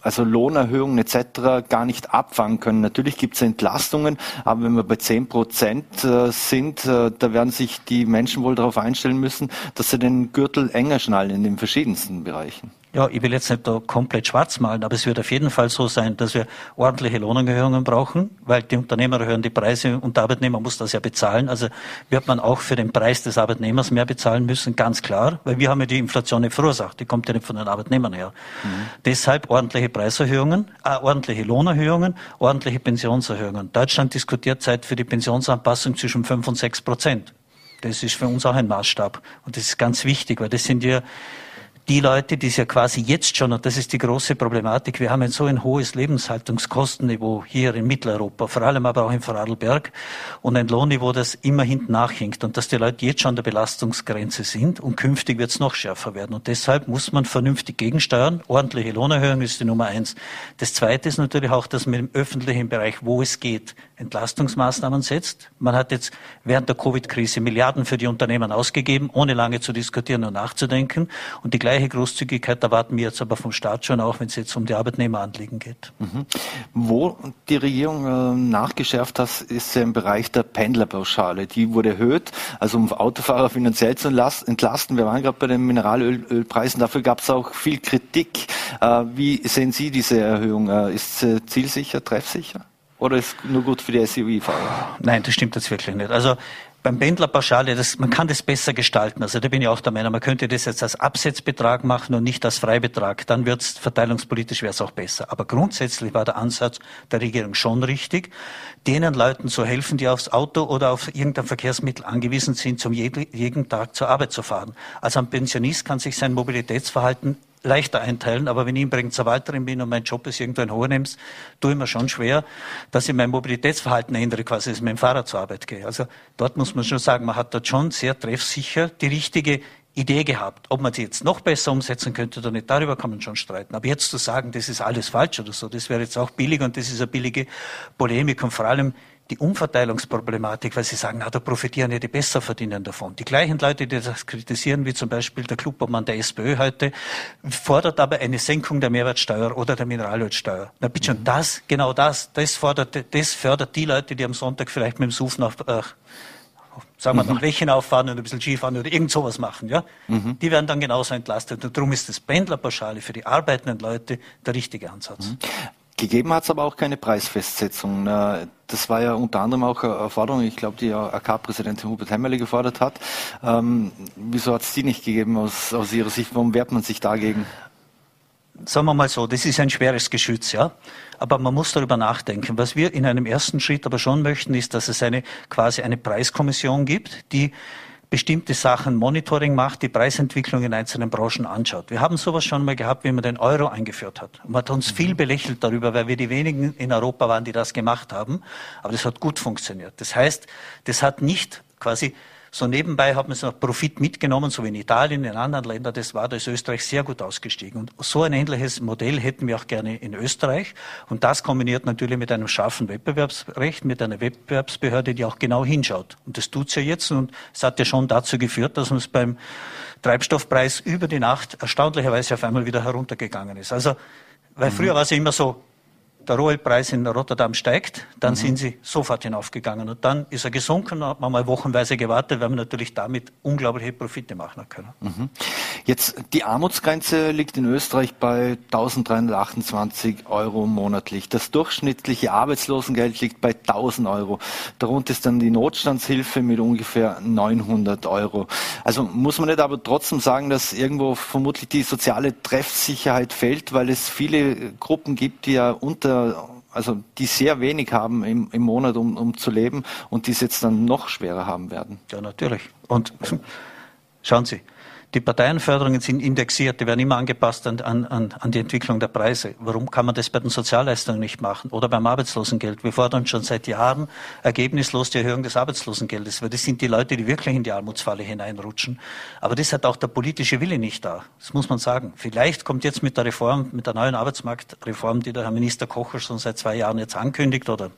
also Lohnerhöhungen etc. gar nicht abfangen können. Natürlich gibt es Entlastungen, aber wenn wir bei zehn Prozent äh, sind, äh, da werden sich die Menschen wohl darauf einstellen müssen, dass sie den Gürtel enger schnallen in den verschiedensten Bereichen. Ja, ich will jetzt nicht da komplett schwarz malen, aber es wird auf jeden Fall so sein, dass wir ordentliche Lohnerhöhungen brauchen, weil die Unternehmer erhöhen die Preise und der Arbeitnehmer muss das ja bezahlen. Also wird man auch für den Preis des Arbeitnehmers mehr bezahlen müssen, ganz klar, weil wir haben ja die Inflation nicht verursacht, die kommt ja nicht von den Arbeitnehmern her. Mhm. Deshalb ordentliche Preiserhöhungen, äh, ordentliche Lohnerhöhungen, ordentliche Pensionserhöhungen. Deutschland diskutiert seit für die Pensionsanpassung zwischen fünf und sechs Prozent. Das ist für uns auch ein Maßstab. Und das ist ganz wichtig, weil das sind ja die Leute, die es ja quasi jetzt schon, und das ist die große Problematik, wir haben ein so ein hohes Lebenshaltungskostenniveau hier in Mitteleuropa, vor allem aber auch in Vorarlberg, und ein Lohnniveau, das immer hinten nachhinkt und dass die Leute jetzt schon an der Belastungsgrenze sind und künftig wird es noch schärfer werden. Und deshalb muss man vernünftig gegensteuern. Ordentliche Lohnerhöhung ist die Nummer eins. Das zweite ist natürlich auch, dass man im öffentlichen Bereich, wo es geht, Entlastungsmaßnahmen setzt. Man hat jetzt während der Covid-Krise Milliarden für die Unternehmen ausgegeben, ohne lange zu diskutieren und nachzudenken. Und die gleiche Großzügigkeit erwarten wir jetzt aber vom Staat schon auch, wenn es jetzt um die Arbeitnehmeranliegen geht. Mhm. Wo die Regierung äh, nachgeschärft hat, ist im Bereich der Pendlerpauschale. Die wurde erhöht, also um Autofahrer finanziell zu entlasten. Wir waren gerade bei den Mineralölpreisen, dafür gab es auch viel Kritik. Äh, wie sehen Sie diese Erhöhung? Äh, ist sie zielsicher, treffsicher? Oder ist nur gut für die SUV-Fahrer? Nein, das stimmt jetzt wirklich nicht. Also beim Pendlerpauschale, das, man kann das besser gestalten. Also da bin ich auch der Meinung, man könnte das jetzt als Absetzbetrag machen und nicht als Freibetrag. Dann wird es verteilungspolitisch wäre es auch besser. Aber grundsätzlich war der Ansatz der Regierung schon richtig, denen Leuten zu helfen, die aufs Auto oder auf irgendein Verkehrsmittel angewiesen sind, zum jeden, jeden Tag zur Arbeit zu fahren. Also ein Pensionist kann sich sein Mobilitätsverhalten leichter einteilen, aber wenn ich übrigens Verwalterin bin und mein Job ist irgendwo in Hohenems, tue ich mir schon schwer, dass ich mein Mobilitätsverhalten ändere, quasi, dass ich mit dem Fahrrad zur Arbeit gehe. Also dort muss man schon sagen, man hat dort schon sehr treffsicher die richtige Idee gehabt. Ob man sie jetzt noch besser umsetzen könnte oder nicht, darüber kann man schon streiten. Aber jetzt zu sagen, das ist alles falsch oder so, das wäre jetzt auch billig und das ist eine billige Polemik und vor allem die Umverteilungsproblematik, weil sie sagen, na, da profitieren ja die Besserverdienenden davon. Die gleichen Leute, die das kritisieren, wie zum Beispiel der Clubobmann der SPÖ heute, fordert aber eine Senkung der Mehrwertsteuer oder der Mineralölsteuer. Na bitte schon, das, genau das, das fordert, das fördert die Leute, die am Sonntag vielleicht mit dem Suf nach, äh, sagen wir, mhm. nach Rechenau fahren und ein bisschen Skifahren oder irgend sowas machen, ja? Mhm. Die werden dann genauso entlastet. Und darum ist das Pendlerpauschale für die arbeitenden Leute der richtige Ansatz. Mhm. Gegeben hat es aber auch keine Preisfestsetzung. Das war ja unter anderem auch eine Forderung, ich glaube, die AK-Präsidentin Hubert Hemmerle gefordert hat. Ähm, wieso hat es die nicht gegeben aus, aus Ihrer Sicht? Warum wehrt man sich dagegen? sagen wir mal so, das ist ein schweres Geschütz, ja. Aber man muss darüber nachdenken. Was wir in einem ersten Schritt aber schon möchten, ist, dass es eine, quasi eine Preiskommission gibt, die bestimmte Sachen Monitoring macht, die Preisentwicklung in einzelnen Branchen anschaut. Wir haben sowas schon mal gehabt, wie man den Euro eingeführt hat. Man hat uns viel belächelt darüber, weil wir die wenigen in Europa waren, die das gemacht haben. Aber das hat gut funktioniert. Das heißt, das hat nicht quasi so nebenbei hat man noch Profit mitgenommen, so wie in Italien, in anderen Ländern. Das war, da ist Österreich sehr gut ausgestiegen. Und so ein ähnliches Modell hätten wir auch gerne in Österreich. Und das kombiniert natürlich mit einem scharfen Wettbewerbsrecht, mit einer Wettbewerbsbehörde, die auch genau hinschaut. Und das tut's ja jetzt. Und es hat ja schon dazu geführt, dass uns beim Treibstoffpreis über die Nacht erstaunlicherweise auf einmal wieder heruntergegangen ist. Also, weil früher war es ja immer so, der Rohölpreis in Rotterdam steigt, dann mhm. sind sie sofort hinaufgegangen. Und dann ist er gesunken, hat man mal wochenweise gewartet, weil man natürlich damit unglaubliche Profite machen können. Mhm. Jetzt, die Armutsgrenze liegt in Österreich bei 1328 Euro monatlich. Das durchschnittliche Arbeitslosengeld liegt bei 1000 Euro. Darunter ist dann die Notstandshilfe mit ungefähr 900 Euro. Also muss man nicht aber trotzdem sagen, dass irgendwo vermutlich die soziale Treffsicherheit fehlt, weil es viele Gruppen gibt, die ja unter also die sehr wenig haben im, im Monat, um, um zu leben und die es jetzt dann noch schwerer haben werden. Ja, natürlich. Und schauen Sie, die Parteienförderungen sind indexiert, die werden immer angepasst an, an, an die Entwicklung der Preise. Warum kann man das bei den Sozialleistungen nicht machen oder beim Arbeitslosengeld? Wir fordern schon seit Jahren ergebnislos die Erhöhung des Arbeitslosengeldes, weil das sind die Leute, die wirklich in die Armutsfalle hineinrutschen. Aber das hat auch der politische Wille nicht da. Das muss man sagen. Vielleicht kommt jetzt mit der Reform, mit der neuen Arbeitsmarktreform, die der Herr Minister Kocher schon seit zwei Jahren jetzt ankündigt oder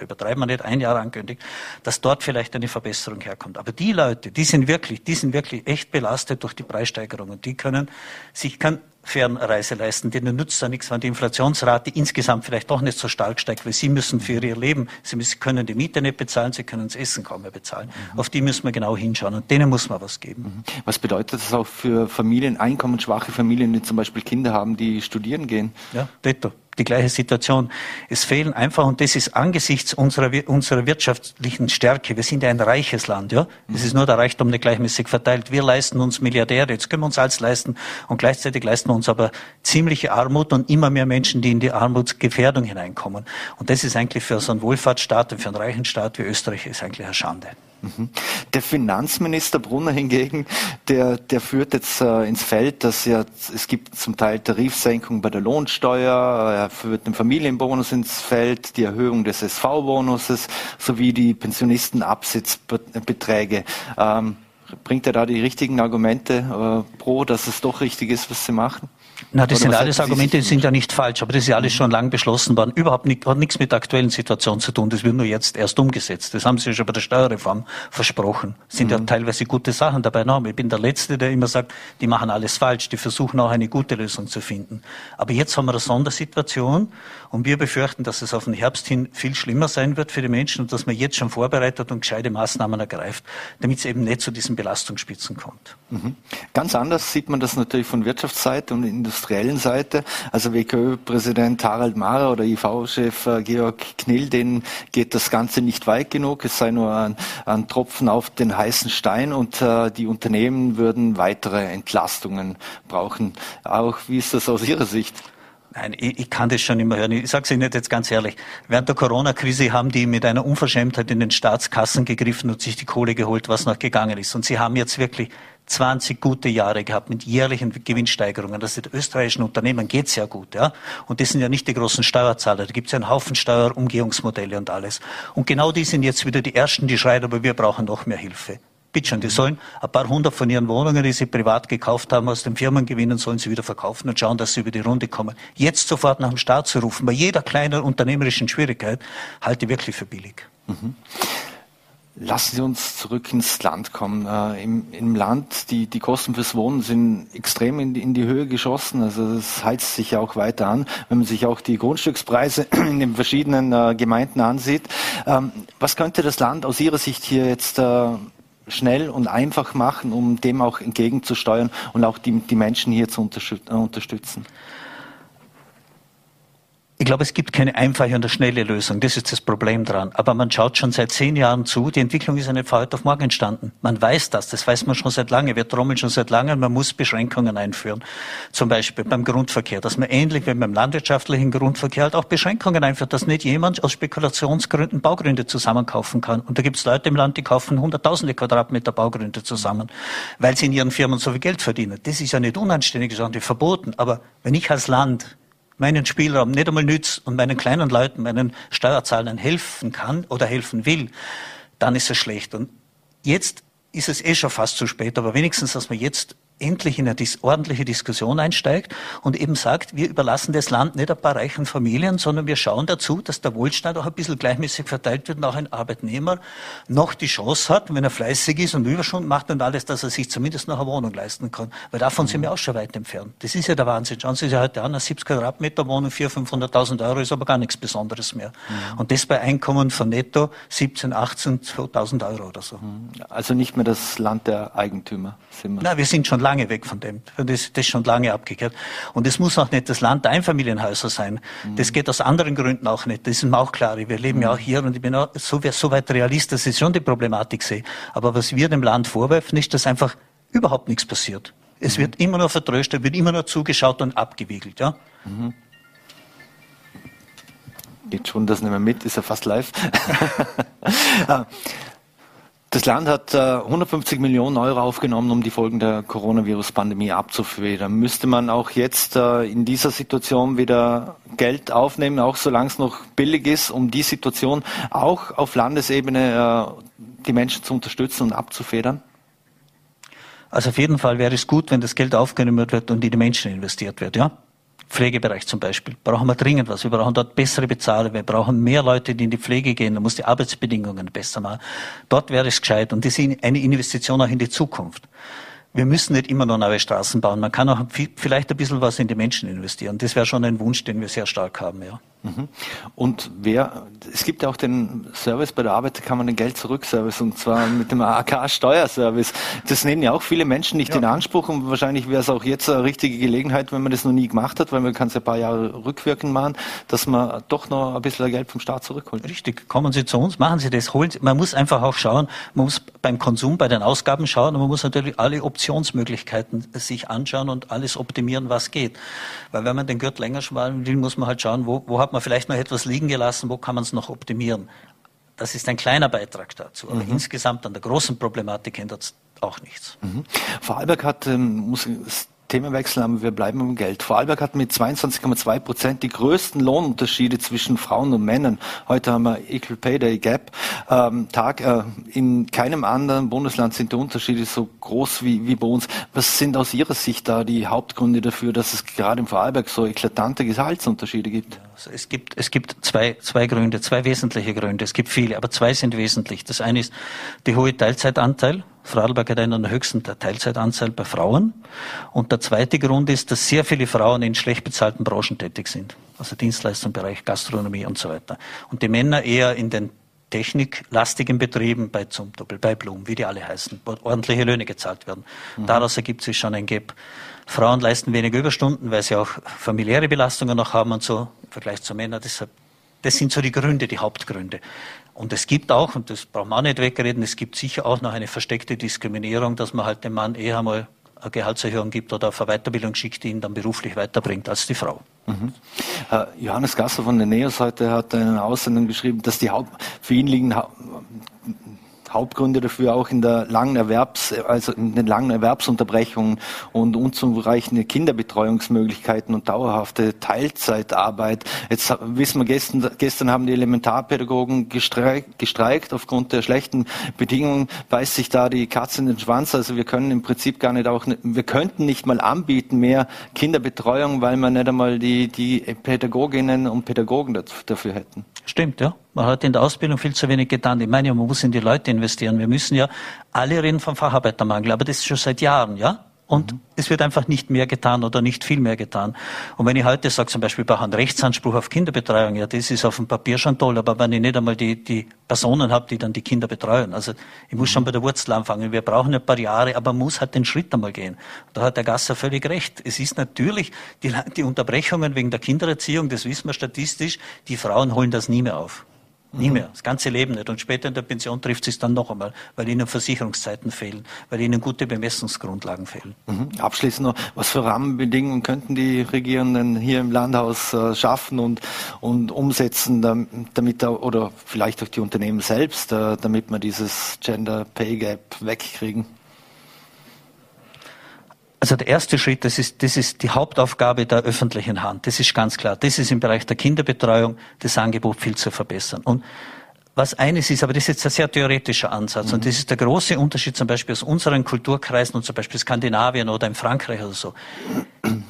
übertreiben wir nicht, ein Jahr ankündigt, dass dort vielleicht eine Verbesserung herkommt. Aber die Leute, die sind wirklich, die sind wirklich echt belastet durch die Preissteigerungen. Die können sich keine fairen Reise leisten. Denen nützt ja nichts, wenn die Inflationsrate insgesamt vielleicht doch nicht so stark steigt, weil sie müssen für ihr Leben, sie müssen, können die Miete nicht bezahlen, sie können das Essen kaum mehr bezahlen. Mhm. Auf die müssen wir genau hinschauen und denen muss man was geben. Mhm. Was bedeutet das auch für Familien, einkommensschwache Familien, die zum Beispiel Kinder haben, die studieren gehen? Ja, detto die gleiche Situation. Es fehlen einfach, und das ist angesichts unserer, unserer wirtschaftlichen Stärke, wir sind ja ein reiches Land, ja. Es ist nur der Reichtum nicht gleichmäßig verteilt. Wir leisten uns Milliardäre, jetzt können wir uns alles leisten, und gleichzeitig leisten wir uns aber ziemliche Armut und immer mehr Menschen, die in die Armutsgefährdung hineinkommen. Und das ist eigentlich für so einen Wohlfahrtsstaat und für einen reichen Staat wie Österreich ist eigentlich eine Schande. Mhm. Der Finanzminister Brunner hingegen, der, der führt jetzt äh, ins Feld, dass ja, es gibt zum Teil Tarifsenkungen bei der Lohnsteuer, er führt den Familienbonus ins Feld, die Erhöhung des SV-Bonuses sowie die Pensionistenabsitzbeträge. Ähm, bringt er da die richtigen Argumente äh, pro, dass es doch richtig ist, was sie machen? Na, das Oder sind alles Argumente, die sind ja nicht falsch, aber das ist ja alles schon lang beschlossen worden. Überhaupt nicht, hat nichts mit der aktuellen Situation zu tun. Das wird nur jetzt erst umgesetzt. Das haben Sie ja schon bei der Steuerreform versprochen. Sind mhm. ja teilweise gute Sachen dabei. No, ich bin der Letzte, der immer sagt, die machen alles falsch. Die versuchen auch eine gute Lösung zu finden. Aber jetzt haben wir eine Sondersituation und wir befürchten, dass es auf den Herbst hin viel schlimmer sein wird für die Menschen und dass man jetzt schon vorbereitet und gescheite Maßnahmen ergreift, damit es eben nicht zu diesen Belastungsspitzen kommt. Mhm. Ganz anders sieht man das natürlich von Wirtschaftsseite und industriellen Seite. Also WKÖ-Präsident Harald Mara oder IV-Chef äh, Georg Knill, denen geht das Ganze nicht weit genug. Es sei nur ein, ein Tropfen auf den heißen Stein und äh, die Unternehmen würden weitere Entlastungen brauchen. Auch wie ist das aus Ihrer Sicht? Nein, ich, ich kann das schon immer hören. Ich sage es Ihnen jetzt ganz ehrlich. Während der Corona-Krise haben die mit einer Unverschämtheit in den Staatskassen gegriffen und sich die Kohle geholt, was noch gegangen ist. Und sie haben jetzt wirklich 20 gute Jahre gehabt mit jährlichen Gewinnsteigerungen. Das den österreichischen Unternehmen geht sehr gut. Ja? Und das sind ja nicht die großen Steuerzahler. Da gibt es ja einen Haufen Steuerumgehungsmodelle und alles. Und genau die sind jetzt wieder die Ersten, die schreien, aber wir brauchen noch mehr Hilfe. Bitte schon, die sollen ein paar hundert von ihren Wohnungen, die sie privat gekauft haben, aus den Firmengewinnen, sollen sie wieder verkaufen und schauen, dass sie über die Runde kommen. Jetzt sofort nach dem Staat zu rufen, bei jeder kleinen unternehmerischen Schwierigkeit, halte ich wirklich für billig. Mhm. Lassen Sie uns zurück ins Land kommen. Äh, im, im, Land, die, die Kosten fürs Wohnen sind extrem in die, in die Höhe geschossen. Also das heizt sich auch weiter an, wenn man sich auch die Grundstückspreise in den verschiedenen äh, Gemeinden ansieht. Ähm, was könnte das Land aus Ihrer Sicht hier jetzt äh, schnell und einfach machen, um dem auch entgegenzusteuern und auch die, die Menschen hier zu unterstützen? Ich glaube, es gibt keine einfache und schnelle Lösung. Das ist das Problem dran. Aber man schaut schon seit zehn Jahren zu. Die Entwicklung ist ja nicht von heute auf morgen entstanden. Man weiß das. Das weiß man schon seit lange. Wir trommeln schon seit langem. Man muss Beschränkungen einführen. Zum Beispiel beim Grundverkehr. Dass man ähnlich wie beim landwirtschaftlichen Grundverkehr halt auch Beschränkungen einführt. Dass nicht jemand aus Spekulationsgründen Baugründe zusammenkaufen kann. Und da gibt es Leute im Land, die kaufen hunderttausende Quadratmeter Baugründe zusammen, weil sie in ihren Firmen so viel Geld verdienen. Das ist ja nicht unanständig, sondern verboten. Aber wenn ich als Land meinen Spielraum nicht einmal nütze und meinen kleinen Leuten, meinen Steuerzahlern helfen kann oder helfen will, dann ist es schlecht. Und jetzt ist es eh schon fast zu spät, aber wenigstens, dass wir jetzt endlich in eine ordentliche Diskussion einsteigt und eben sagt, wir überlassen das Land nicht ein paar reichen Familien, sondern wir schauen dazu, dass der Wohlstand auch ein bisschen gleichmäßig verteilt wird und auch ein Arbeitnehmer noch die Chance hat, wenn er fleißig ist und Überstunden macht und alles, dass er sich zumindest noch eine Wohnung leisten kann. Weil davon sind wir auch schon weit entfernt. Das ist ja der Wahnsinn. Schauen Sie sich heute an, eine 70 Quadratmeter Wohnung, 400.000, 500.000 Euro ist aber gar nichts Besonderes mehr. Mhm. Und das bei Einkommen von netto 17, 18, 2.000 Euro oder so. Also nicht mehr das Land der Eigentümer. Sind wir. Nein, wir sind schon lange weg von dem. Das, das ist schon lange abgekehrt. Und es muss auch nicht das Land der Einfamilienhäuser sein. Mhm. Das geht aus anderen Gründen auch nicht. Das ist mir auch klar. Wir leben mhm. ja auch hier und ich bin auch so, so weit realist, dass ich schon die Problematik sehe. Aber was wir dem Land vorwerfen, ist, dass einfach überhaupt nichts passiert. Es mhm. wird immer nur vertröstet, wird immer nur zugeschaut und abgewiegelt. Ja? Mhm. Geht schon das nicht mehr mit, ist ja fast live. Das Land hat äh, 150 Millionen Euro aufgenommen, um die Folgen der Coronavirus-Pandemie abzufedern. Müsste man auch jetzt äh, in dieser Situation wieder Geld aufnehmen, auch solange es noch billig ist, um die Situation auch auf Landesebene äh, die Menschen zu unterstützen und abzufedern? Also auf jeden Fall wäre es gut, wenn das Geld aufgenommen wird und in die Menschen investiert wird, ja? Pflegebereich zum Beispiel. Brauchen wir dringend was. Wir brauchen dort bessere Bezahlung. Wir brauchen mehr Leute, die in die Pflege gehen. Da muss die Arbeitsbedingungen besser machen. Dort wäre es gescheit. Und das ist eine Investition auch in die Zukunft. Wir müssen nicht immer nur neue Straßen bauen. Man kann auch vielleicht ein bisschen was in die Menschen investieren. Das wäre schon ein Wunsch, den wir sehr stark haben, ja. Mhm. Und wer, es gibt ja auch den Service bei der Arbeiterkammer, den Geld-Zurück-Service, und zwar mit dem AK-Steuerservice. Das nehmen ja auch viele Menschen nicht ja. in Anspruch und wahrscheinlich wäre es auch jetzt eine richtige Gelegenheit, wenn man das noch nie gemacht hat, weil man kann es ja ein paar Jahre rückwirkend machen, dass man doch noch ein bisschen Geld vom Staat zurückholt. Richtig. Kommen Sie zu uns, machen Sie das, holen Sie. Man muss einfach auch schauen, man muss beim Konsum, bei den Ausgaben schauen und man muss natürlich alle Optionsmöglichkeiten sich anschauen und alles optimieren, was geht. Weil wenn man den Gürtel länger schmalen will, muss man halt schauen, wo, wo hat man man vielleicht noch etwas liegen gelassen, wo kann man es noch optimieren. Das ist ein kleiner Beitrag dazu. Aber mhm. insgesamt an der großen Problematik ändert es auch nichts. Mhm. Vorarlberg hat, ähm, muss Themenwechsel, aber wir bleiben im Geld. Vorarlberg hat mit 22,2 Prozent die größten Lohnunterschiede zwischen Frauen und Männern. Heute haben wir Equal Pay Day Gap ähm, Tag. Äh, in keinem anderen Bundesland sind die Unterschiede so groß wie, wie bei uns. Was sind aus Ihrer Sicht da die Hauptgründe dafür, dass es gerade im Vorarlberg so eklatante Gehaltsunterschiede gibt? Also es gibt, es gibt zwei, zwei Gründe, zwei wesentliche Gründe. Es gibt viele, aber zwei sind wesentlich. Das eine ist der hohe Teilzeitanteil Vorarlberg hat einen der höchsten Teilzeitanzahl bei Frauen. Und der zweite Grund ist, dass sehr viele Frauen in schlecht bezahlten Branchen tätig sind. Also Dienstleistungsbereich, Gastronomie und so weiter. Und die Männer eher in den techniklastigen Betrieben bei Zumtobel, bei Blum, wie die alle heißen, wo ordentliche Löhne gezahlt werden. Mhm. Daraus ergibt sich schon ein Gap. Frauen leisten weniger Überstunden, weil sie auch familiäre Belastungen noch haben und so im Vergleich zu Männern. Deshalb, das sind so die Gründe, die Hauptgründe. Und es gibt auch, und das braucht man auch nicht wegreden, es gibt sicher auch noch eine versteckte Diskriminierung, dass man halt dem Mann eher mal eine Gehaltserhöhung gibt oder auf eine Weiterbildung schickt, die ihn dann beruflich weiterbringt als die Frau. Mhm. Johannes Gasser von der NEOS heute hat einen Aussendung geschrieben, dass die Haupt, für ihn liegen Hauptgründe dafür auch in der langen Erwerbs, also in den langen Erwerbsunterbrechungen und unzureichende Kinderbetreuungsmöglichkeiten und dauerhafte Teilzeitarbeit. Jetzt wissen wir, gestern, gestern haben die Elementarpädagogen gestreikt, gestreikt aufgrund der schlechten Bedingungen. Beißt sich da die Katze in den Schwanz. Also wir können im Prinzip gar nicht auch, wir könnten nicht mal anbieten mehr Kinderbetreuung, weil wir nicht einmal die, die Pädagoginnen und Pädagogen dafür hätten. Stimmt, ja. Man hat in der Ausbildung viel zu wenig getan. Ich meine ja, man muss in die Leute investieren. Wir müssen ja, alle reden vom Facharbeitermangel, aber das ist schon seit Jahren, ja. Und mhm. es wird einfach nicht mehr getan oder nicht viel mehr getan. Und wenn ich heute sage, zum Beispiel, ich brauche einen Rechtsanspruch auf Kinderbetreuung, ja, das ist auf dem Papier schon toll, aber wenn ich nicht einmal die, die Personen habe, die dann die Kinder betreuen, also ich muss mhm. schon bei der Wurzel anfangen. Wir brauchen ein paar Jahre, aber man muss halt den Schritt einmal gehen. Da hat der Gasser völlig recht. Es ist natürlich, die, die Unterbrechungen wegen der Kindererziehung, das wissen wir statistisch, die Frauen holen das nie mehr auf. Nie mehr, das ganze Leben nicht. Und später in der Pension trifft es dann noch einmal, weil ihnen Versicherungszeiten fehlen, weil ihnen gute Bemessungsgrundlagen fehlen. Mhm. Abschließend noch, was für Rahmenbedingungen könnten die Regierenden hier im Landhaus äh, schaffen und, und umsetzen, damit, oder vielleicht auch die Unternehmen selbst, äh, damit wir dieses Gender Pay Gap wegkriegen? Also der erste Schritt, das ist, das ist die Hauptaufgabe der öffentlichen Hand. Das ist ganz klar. Das ist im Bereich der Kinderbetreuung, das Angebot viel zu verbessern. Und was eines ist, aber das ist jetzt ein sehr theoretischer Ansatz. Mhm. Und das ist der große Unterschied zum Beispiel aus unseren Kulturkreisen und zum Beispiel Skandinavien oder in Frankreich oder so.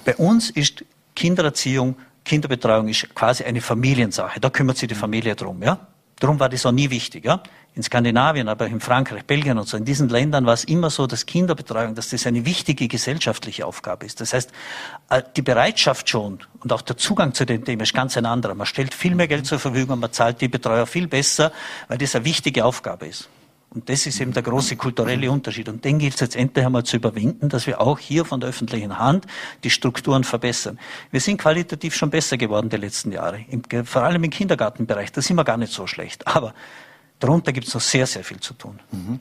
Bei uns ist Kindererziehung, Kinderbetreuung ist quasi eine Familiensache. Da kümmert sich die Familie drum, ja? Darum war das auch nie wichtig. Ja? In Skandinavien, aber auch in Frankreich, Belgien und so, in diesen Ländern war es immer so, dass Kinderbetreuung, dass das eine wichtige gesellschaftliche Aufgabe ist. Das heißt, äh, die Bereitschaft schon und auch der Zugang zu dem Thema ist ganz ein anderer. Man stellt viel mehr Geld zur Verfügung, man zahlt die Betreuer viel besser, weil das eine wichtige Aufgabe ist. Und das ist eben der große kulturelle Unterschied. Und den gilt es jetzt endlich einmal zu überwinden, dass wir auch hier von der öffentlichen Hand die Strukturen verbessern. Wir sind qualitativ schon besser geworden die letzten Jahre, vor allem im Kindergartenbereich. Da sind wir gar nicht so schlecht. Aber darunter gibt es noch sehr, sehr viel zu tun. Mhm.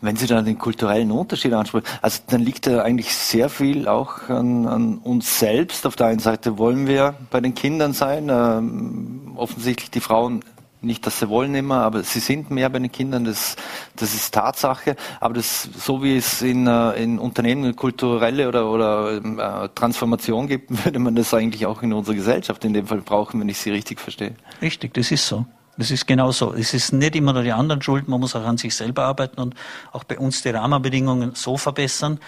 Wenn Sie dann den kulturellen Unterschied ansprechen, also dann liegt da eigentlich sehr viel auch an, an, uns selbst. Auf der einen Seite wollen wir bei den Kindern sein. Ähm, offensichtlich die Frauen nicht, dass sie wollen immer, aber sie sind mehr bei den Kindern, das, das ist Tatsache. Aber das, so wie es in, äh, in Unternehmen eine kulturelle oder, oder äh, Transformation gibt, würde man das eigentlich auch in unserer Gesellschaft in dem Fall brauchen, wenn ich Sie richtig verstehe. Richtig, das ist so. Das ist genau so. Es ist nicht immer nur die anderen schuld, man muss auch an sich selber arbeiten und auch bei uns die Rahmenbedingungen so verbessern,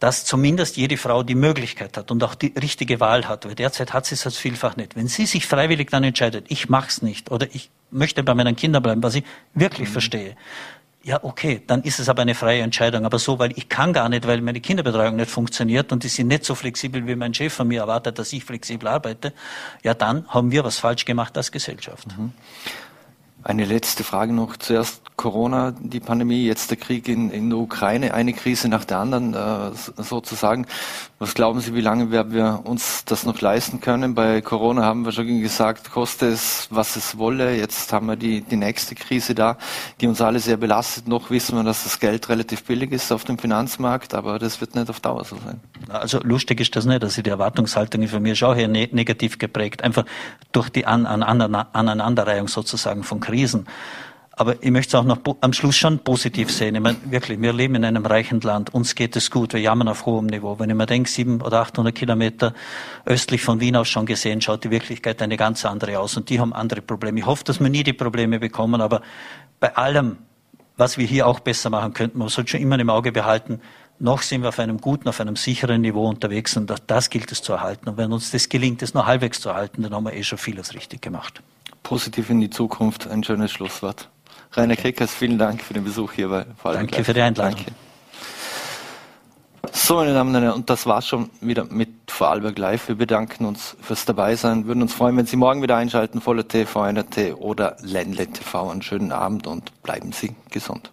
dass zumindest jede Frau die Möglichkeit hat und auch die richtige Wahl hat. Weil derzeit hat sie es vielfach nicht. Wenn sie sich freiwillig dann entscheidet, ich mach's nicht oder ich möchte bei meinen Kindern bleiben, was ich wirklich mhm. verstehe, ja, okay, dann ist es aber eine freie Entscheidung. Aber so, weil ich kann gar nicht, weil meine Kinderbetreuung nicht funktioniert und die sind nicht so flexibel, wie mein Chef von mir erwartet, dass ich flexibel arbeite, ja, dann haben wir was falsch gemacht als Gesellschaft. Mhm. Eine letzte Frage noch. Zuerst Corona, die Pandemie, jetzt der Krieg in, in der Ukraine, eine Krise nach der anderen äh, sozusagen. Was glauben Sie, wie lange werden wir uns das noch leisten können? Bei Corona haben wir schon gesagt, koste es, was es wolle. Jetzt haben wir die, die nächste Krise da, die uns alle sehr belastet. Noch wissen wir, dass das Geld relativ billig ist auf dem Finanzmarkt, aber das wird nicht auf Dauer so sein. Also lustig ist das nicht, dass die Erwartungshaltung für mich ist auch hier ne negativ geprägt, einfach durch die An An Aneinanderreihung sozusagen von Krisen. Aber ich möchte es auch noch am Schluss schon positiv sehen. Ich meine, wirklich, wir leben in einem reichen Land. Uns geht es gut. Wir jammern auf hohem Niveau. Wenn ich mir denke, sieben oder 800 Kilometer östlich von Wien aus schon gesehen, schaut die Wirklichkeit eine ganz andere aus. Und die haben andere Probleme. Ich hoffe, dass wir nie die Probleme bekommen. Aber bei allem, was wir hier auch besser machen könnten, man sollte schon immer im Auge behalten, noch sind wir auf einem guten, auf einem sicheren Niveau unterwegs und das gilt es zu erhalten. Und wenn uns das gelingt, es nur halbwegs zu erhalten, dann haben wir eh schon vieles richtig gemacht. Positiv in die Zukunft, ein schönes Schlusswort. Rainer Keckers, vielen Dank für den Besuch hier bei Vorarlberg. Danke für die Einladung. Danke. So, meine Damen und Herren, und das war's schon wieder mit Vorarlberg Live. Wir bedanken uns fürs Dabeisein, würden uns freuen, wenn Sie morgen wieder einschalten, Voller TV, NRT oder Ländle TV. Einen schönen Abend und bleiben Sie gesund.